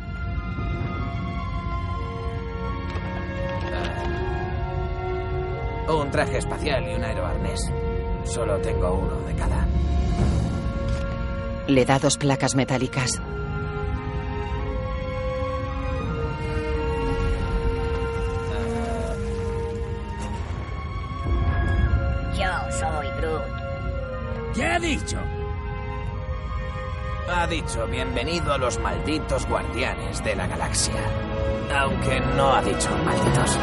Un traje espacial y un aeroarnés. Solo tengo uno de cada. Le da dos placas metálicas. Yo soy Groot. ¿Qué ha dicho? Ha dicho bienvenido a los malditos guardianes de la galaxia. Aunque no ha dicho malditos.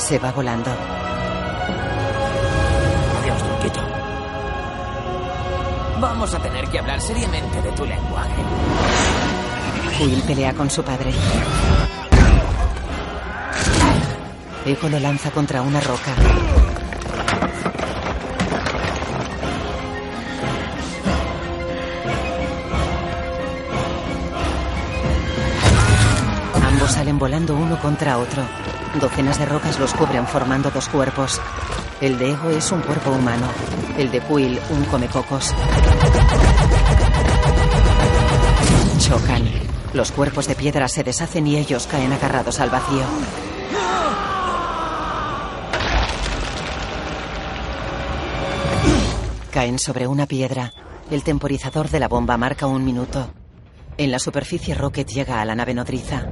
Se va volando. Adiós, tronquito. Vamos a tener que hablar seriamente de tu lenguaje. Quill pelea con su padre. Ego lo lanza contra una roca. Ambos salen volando uno contra otro. Docenas de rocas los cubren formando dos cuerpos. El de Ego es un cuerpo humano. El de Quill un comecocos. Chocan. Los cuerpos de piedra se deshacen y ellos caen agarrados al vacío. Caen sobre una piedra. El temporizador de la bomba marca un minuto. En la superficie Rocket llega a la nave nodriza.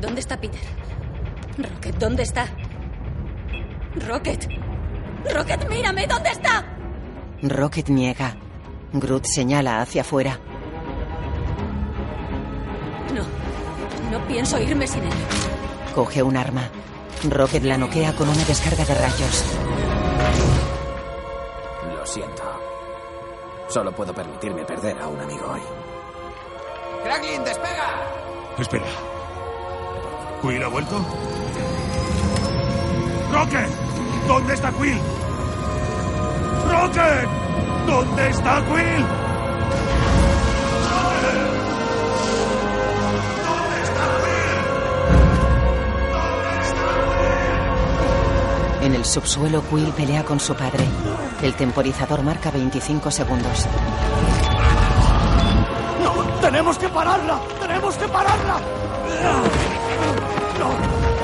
¿Dónde está Peter? Rocket, ¿dónde está? Rocket. Rocket, mírame, ¿dónde está? Rocket niega. Groot señala hacia afuera. No, no pienso irme sin él. Coge un arma. Rocket la noquea con una descarga de rayos. Lo siento. Solo puedo permitirme perder a un amigo hoy. ¡Cracklin, despega! Espera. ¿Quill ha vuelto? ¡Rocket! ¿Dónde está Quill? ¡Rocket! ¿Dónde está Quill? En el subsuelo, Quill pelea con su padre. El temporizador marca 25 segundos. ¡No! ¡Tenemos que pararla! ¡Tenemos que pararla!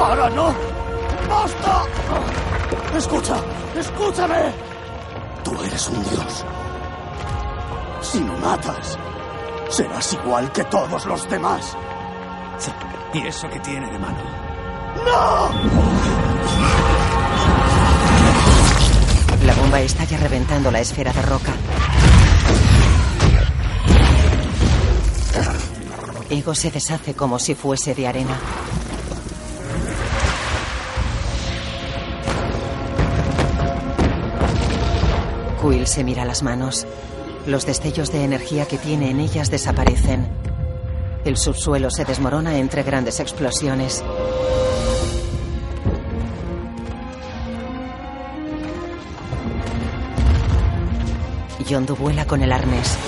¡Para, no! ¡Basta! ¡Escucha! ¡Escúchame! Tú eres un dios. Si me matas, serás igual que todos los demás. ¿Y eso qué tiene de malo? ¡No! La bomba estalla reventando la esfera de roca. Ego se deshace como si fuese de arena. Quill se mira las manos. Los destellos de energía que tiene en ellas desaparecen. El subsuelo se desmorona entre grandes explosiones. Yondu vuela con el arnés.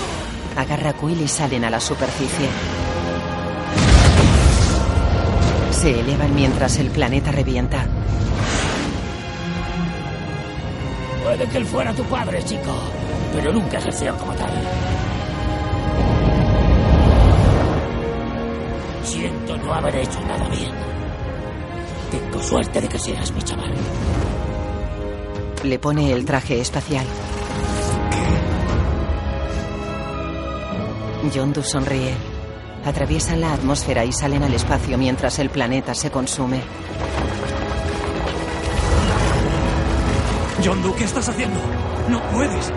Agarra Quill y salen a la superficie. Se elevan mientras el planeta revienta. Puede que él fuera tu padre, chico, pero nunca ejerció como tal. Siento no haber hecho nada bien. Tengo suerte de que seas mi chaval. Le pone el traje espacial. Yondu sonríe. Atraviesan la atmósfera y salen al espacio mientras el planeta se consume. Yondu, ¿qué estás haciendo? No puedes.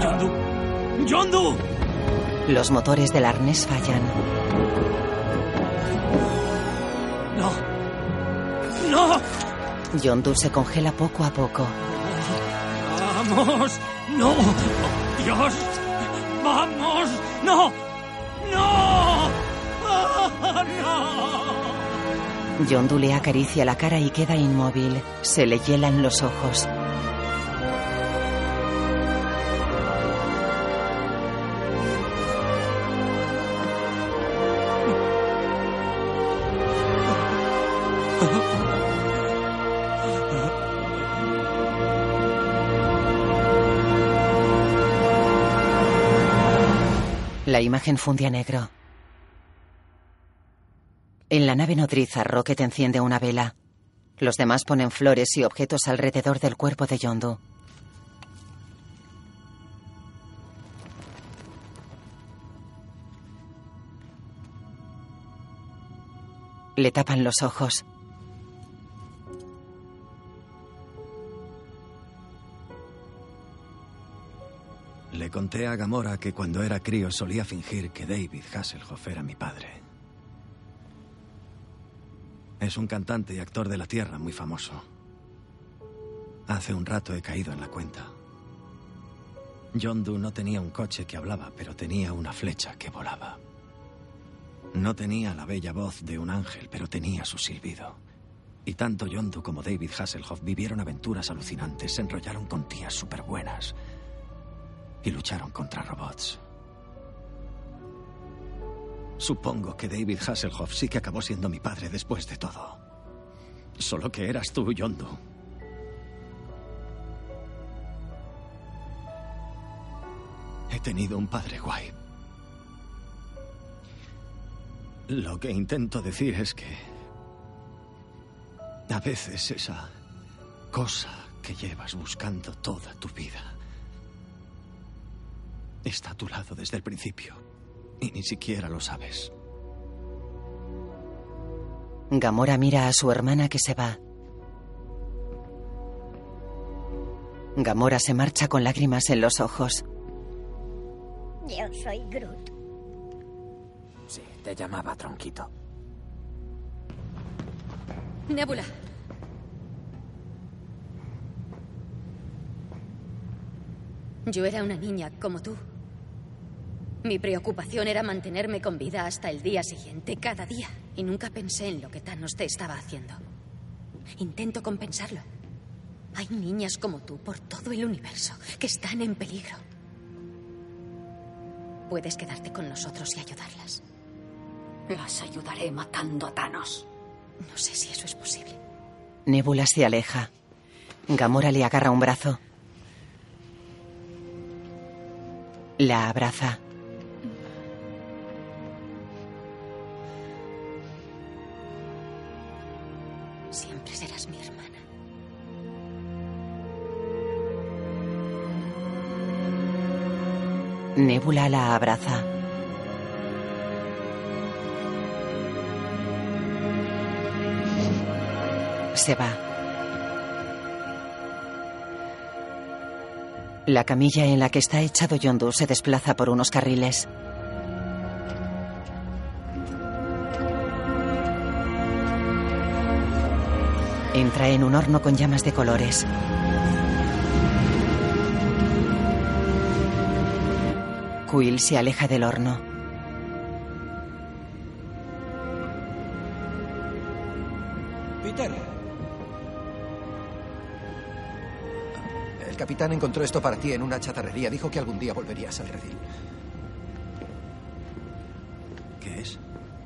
Yondu. Yondu. Los motores del arnés fallan. No. No. Yondu se congela poco a poco. Vamos. No. Oh, Dios. Vamos. No. No. Ah, no. Yondu le acaricia la cara y queda inmóvil. Se le hielan los ojos. La imagen funde a negro. En la nave nodriza, Rocket enciende una vela. Los demás ponen flores y objetos alrededor del cuerpo de Yondu. Le tapan los ojos. Le conté a Gamora que cuando era crío solía fingir que David Hasselhoff era mi padre. Es un cantante y actor de la Tierra muy famoso. Hace un rato he caído en la cuenta. Yondu no tenía un coche que hablaba, pero tenía una flecha que volaba. No tenía la bella voz de un ángel, pero tenía su silbido. Y tanto Yondu como David Hasselhoff vivieron aventuras alucinantes, se enrollaron con tías superbuenas y lucharon contra robots. Supongo que David Hasselhoff sí que acabó siendo mi padre después de todo. Solo que eras tú, Yondu. He tenido un padre guay. Lo que intento decir es que a veces esa cosa que llevas buscando toda tu vida está a tu lado desde el principio y ni siquiera lo sabes. Gamora mira a su hermana que se va. Gamora se marcha con lágrimas en los ojos. Yo soy Groot. Sí, te llamaba Tronquito. Nebula. Yo era una niña como tú. Mi preocupación era mantenerme con vida hasta el día siguiente, cada día, y nunca pensé en lo que Thanos te estaba haciendo. Intento compensarlo. Hay niñas como tú por todo el universo que están en peligro. Puedes quedarte con nosotros y ayudarlas. Las ayudaré matando a Thanos. No sé si eso es posible. Nebula se aleja. Gamora le agarra un brazo. La abraza. Nebula la abraza. Se va. La camilla en la que está echado Yondu se desplaza por unos carriles. Entra en un horno con llamas de colores. Quill se aleja del horno. Peter. El capitán encontró esto para ti en una chatarrería. Dijo que algún día volverías al redil. ¿Qué es?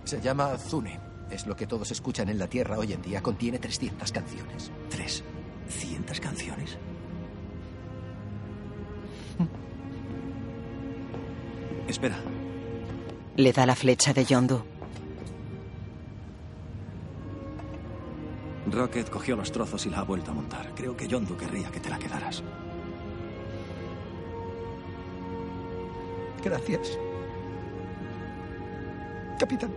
Se llama Zune. Es lo que todos escuchan en la Tierra hoy en día. Contiene 300 canciones. ¿Tres? ¿Cientas canciones? Espera. Le da la flecha de Yondu. Rocket cogió los trozos y la ha vuelto a montar. Creo que Yondu querría que te la quedaras. Gracias. Capitán.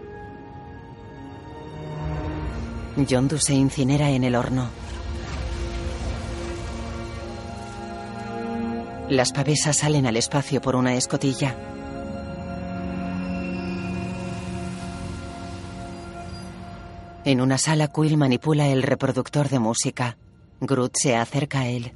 Yondu se incinera en el horno. Las pavesas salen al espacio por una escotilla. En una sala, Quill manipula el reproductor de música. Groot se acerca a él.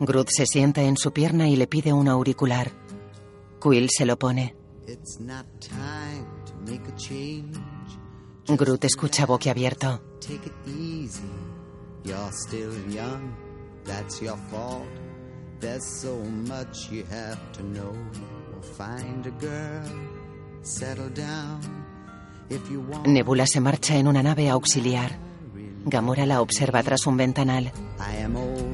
Groot se sienta en su pierna y le pide un auricular. Quill se lo pone. Groot escucha boquiabierto. That's your fault. There's so much you have to know. Well, find a girl. Settle down. If you want. Nebula se marcha en una nave auxiliar. Gamora la observa tras un ventanal. I am old,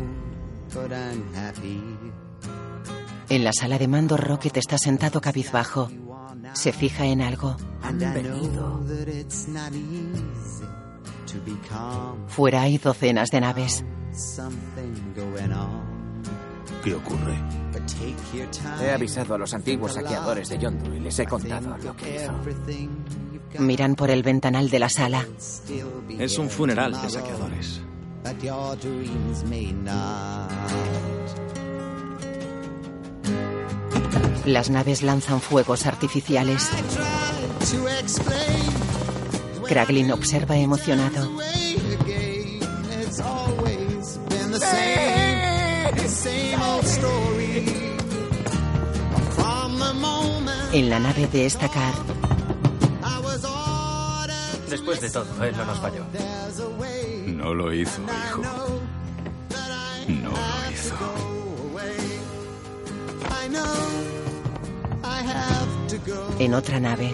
but I'm happy. En la sala de mando, Rocket está sentado cabizbajo. Se fija en algo. Fuera hay docenas de naves. Something going on. ¿Qué ocurre? But take your time. He avisado a los antiguos saqueadores de Yondu y les he contado lo que hizo. Everything you've got Miran por el ventanal de la sala. still be Es un funeral de saqueadores. But your dreams may not. Las naves lanzan fuegos artificiales. Kraglin observa emocionado. En la nave de Estacar, Después de todo, él no nos falló. No lo hizo, hijo. No lo hizo. en otra nave,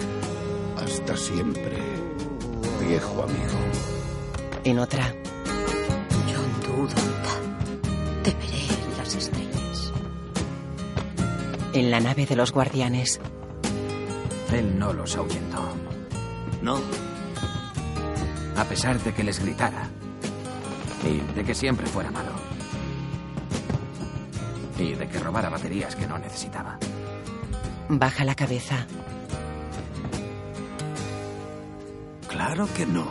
Hasta siempre, viejo amigo. en otra, Yondu, ¿dónde? Te veré en las estrellas. en la nave de los guardianes, Él no los ahuyentó. No. A pesar de que les gritara. Y de que siempre fuera malo. Y de que robara baterías que no necesitaba. baja la cabeza. Claro que no.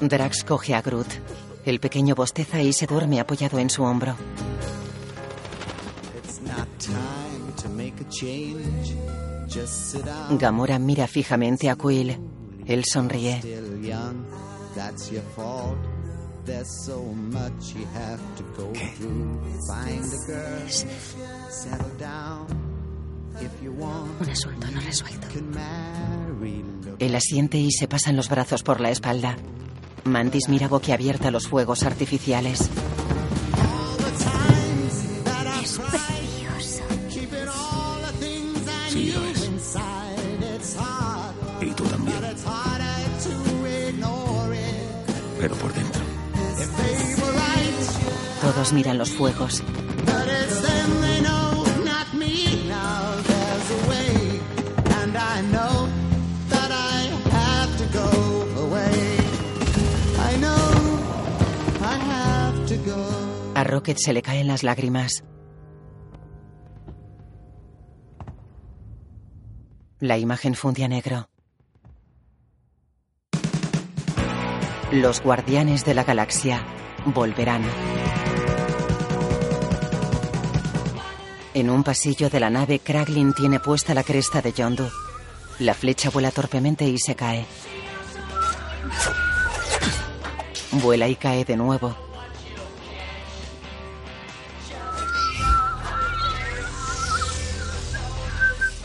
Drax coge a Groot. El pequeño bosteza y se duerme apoyado en su hombro. Gamora mira fijamente a Quill. Él sonríe. Still young, that's your fault. There's so much you have to go through. Find a girl, settle down. If you want, Un asunto no resuelto. Él asiente y se pasan los brazos por la espalda. Mantis mira boquiabierta los fuegos artificiales. Pero por dentro. Todos miran los fuegos. A Rocket se le caen las lágrimas. La imagen funde a negro. Los guardianes de la galaxia volverán. En un pasillo de la nave, Kraglin tiene puesta la cresta de Yondu. La flecha vuela torpemente y se cae. Vuela y cae de nuevo.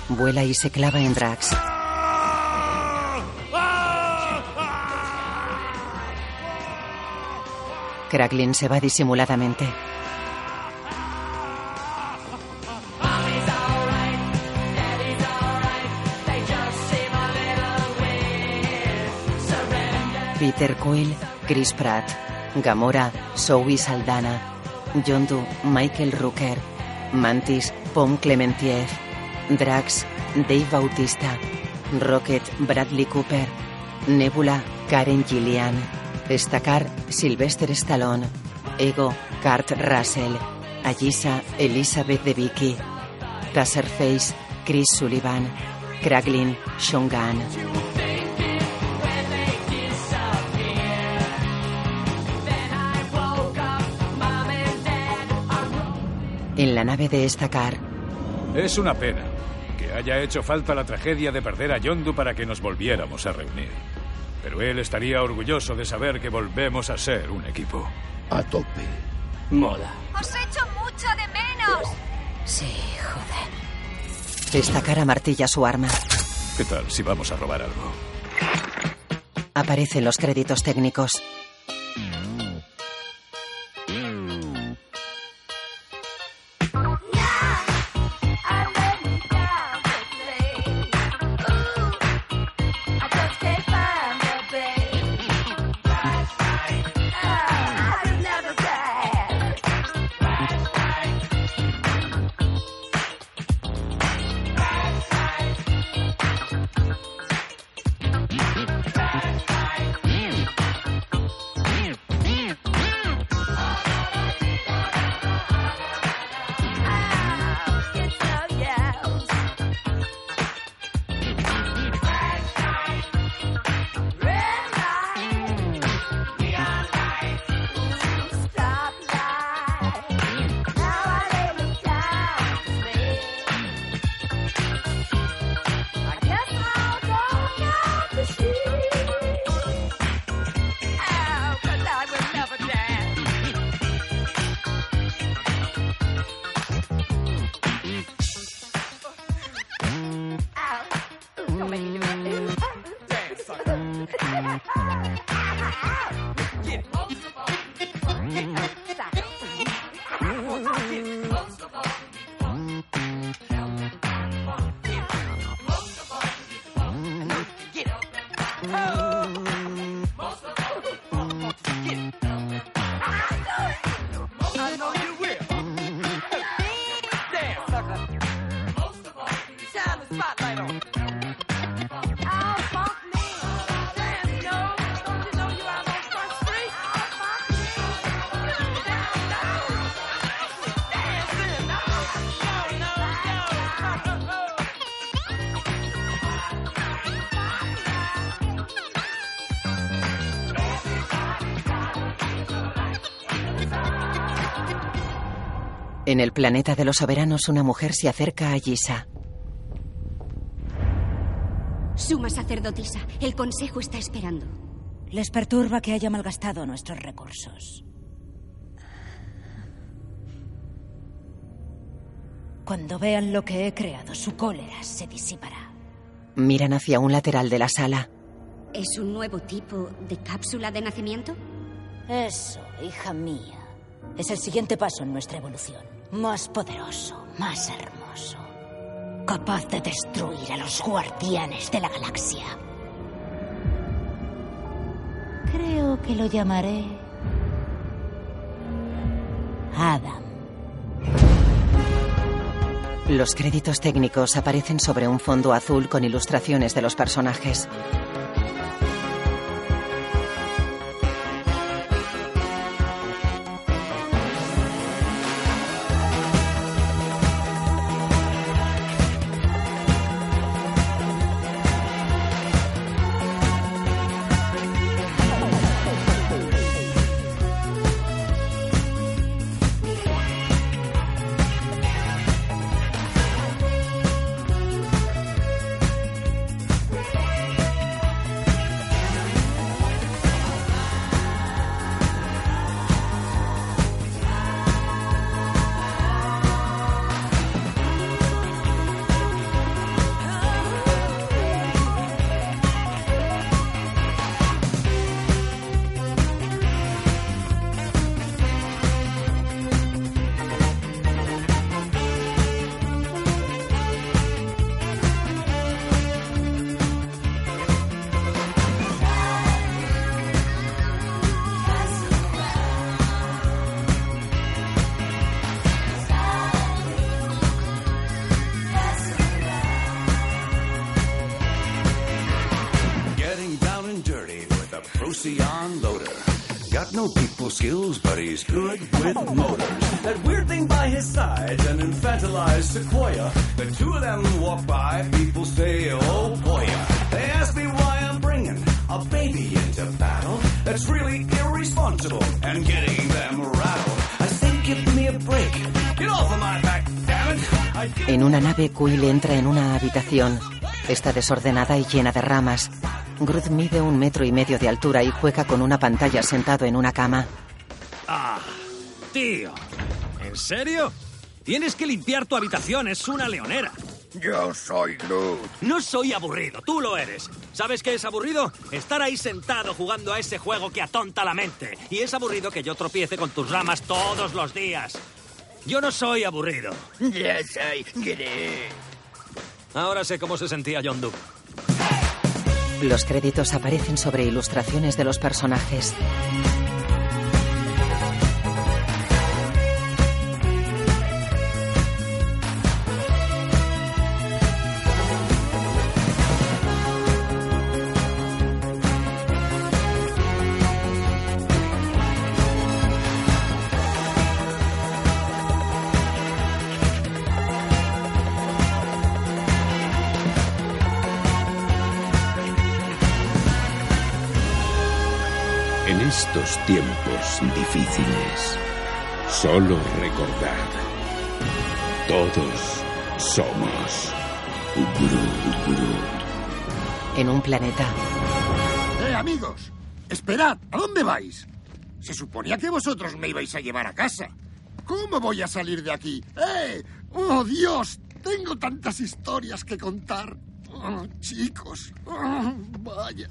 Vuela y se clava en Drax. Kraglin se va disimuladamente. Peter Quill, Chris Pratt, Gamora, Zoe Saldana, Yondu, Michael Rooker, Mantis, Pom Clementiev, Drax, Dave Bautista, Rocket, Bradley Cooper, Nebula, Karen Gillian, Estacar, Sylvester Stallone, Ego, Kurt Russell, Ayisa, Elizabeth de Vicky, Taserface, Chris Sullivan, Kraglin, Sean Gunn. En la nave de Estacar, Es una pena que haya hecho falta la tragedia de perder a Yondu para que nos volviéramos a reunir. Pero él estaría orgulloso de saber que volvemos a ser un equipo. A tope. Mola. Os echo mucho de menos. Sí, joder. Estacar amartilla su arma. ¿Qué tal si vamos a robar algo? Aparecen los créditos técnicos. En el planeta de los soberanos, una mujer se acerca a Gisa. Suma sacerdotisa, el consejo está esperando. Les perturba que haya malgastado nuestros recursos. Cuando vean lo que he creado, su cólera se disipará. Miran hacia un lateral de la sala. ¿Es un nuevo tipo de cápsula de nacimiento? Eso, hija mía, es el siguiente paso en nuestra evolución. Más poderoso, más hermoso. Capaz de destruir a los guardianes de la galaxia. Creo que lo llamaré... Adam. Los créditos técnicos aparecen sobre un fondo azul con ilustraciones de los personajes. Desordenada y llena de ramas. Groot mide un metro y medio de altura y juega con una pantalla sentado en una cama. Ah, tío. ¿En serio? Tienes que limpiar tu habitación, es una leonera. Yo soy Groot. No soy aburrido, tú lo eres. ¿Sabes qué es aburrido? Estar ahí sentado jugando a ese juego que atonta la mente. Y es aburrido que yo tropiece con tus ramas todos los días. Yo no soy aburrido. Ya soy Groot. Ahora sé cómo se sentía John Doe. Los créditos aparecen sobre ilustraciones de los personajes. Solo recordad, todos somos Groot, Groot. En un planeta, ¡Eh, amigos! ¡Esperad! ¿A dónde vais? Se suponía que vosotros me ibais a llevar a casa. ¿Cómo voy a salir de aquí? ¡Eh! ¡Oh, Dios! Tengo tantas historias que contar. Oh, chicos. Oh, vaya.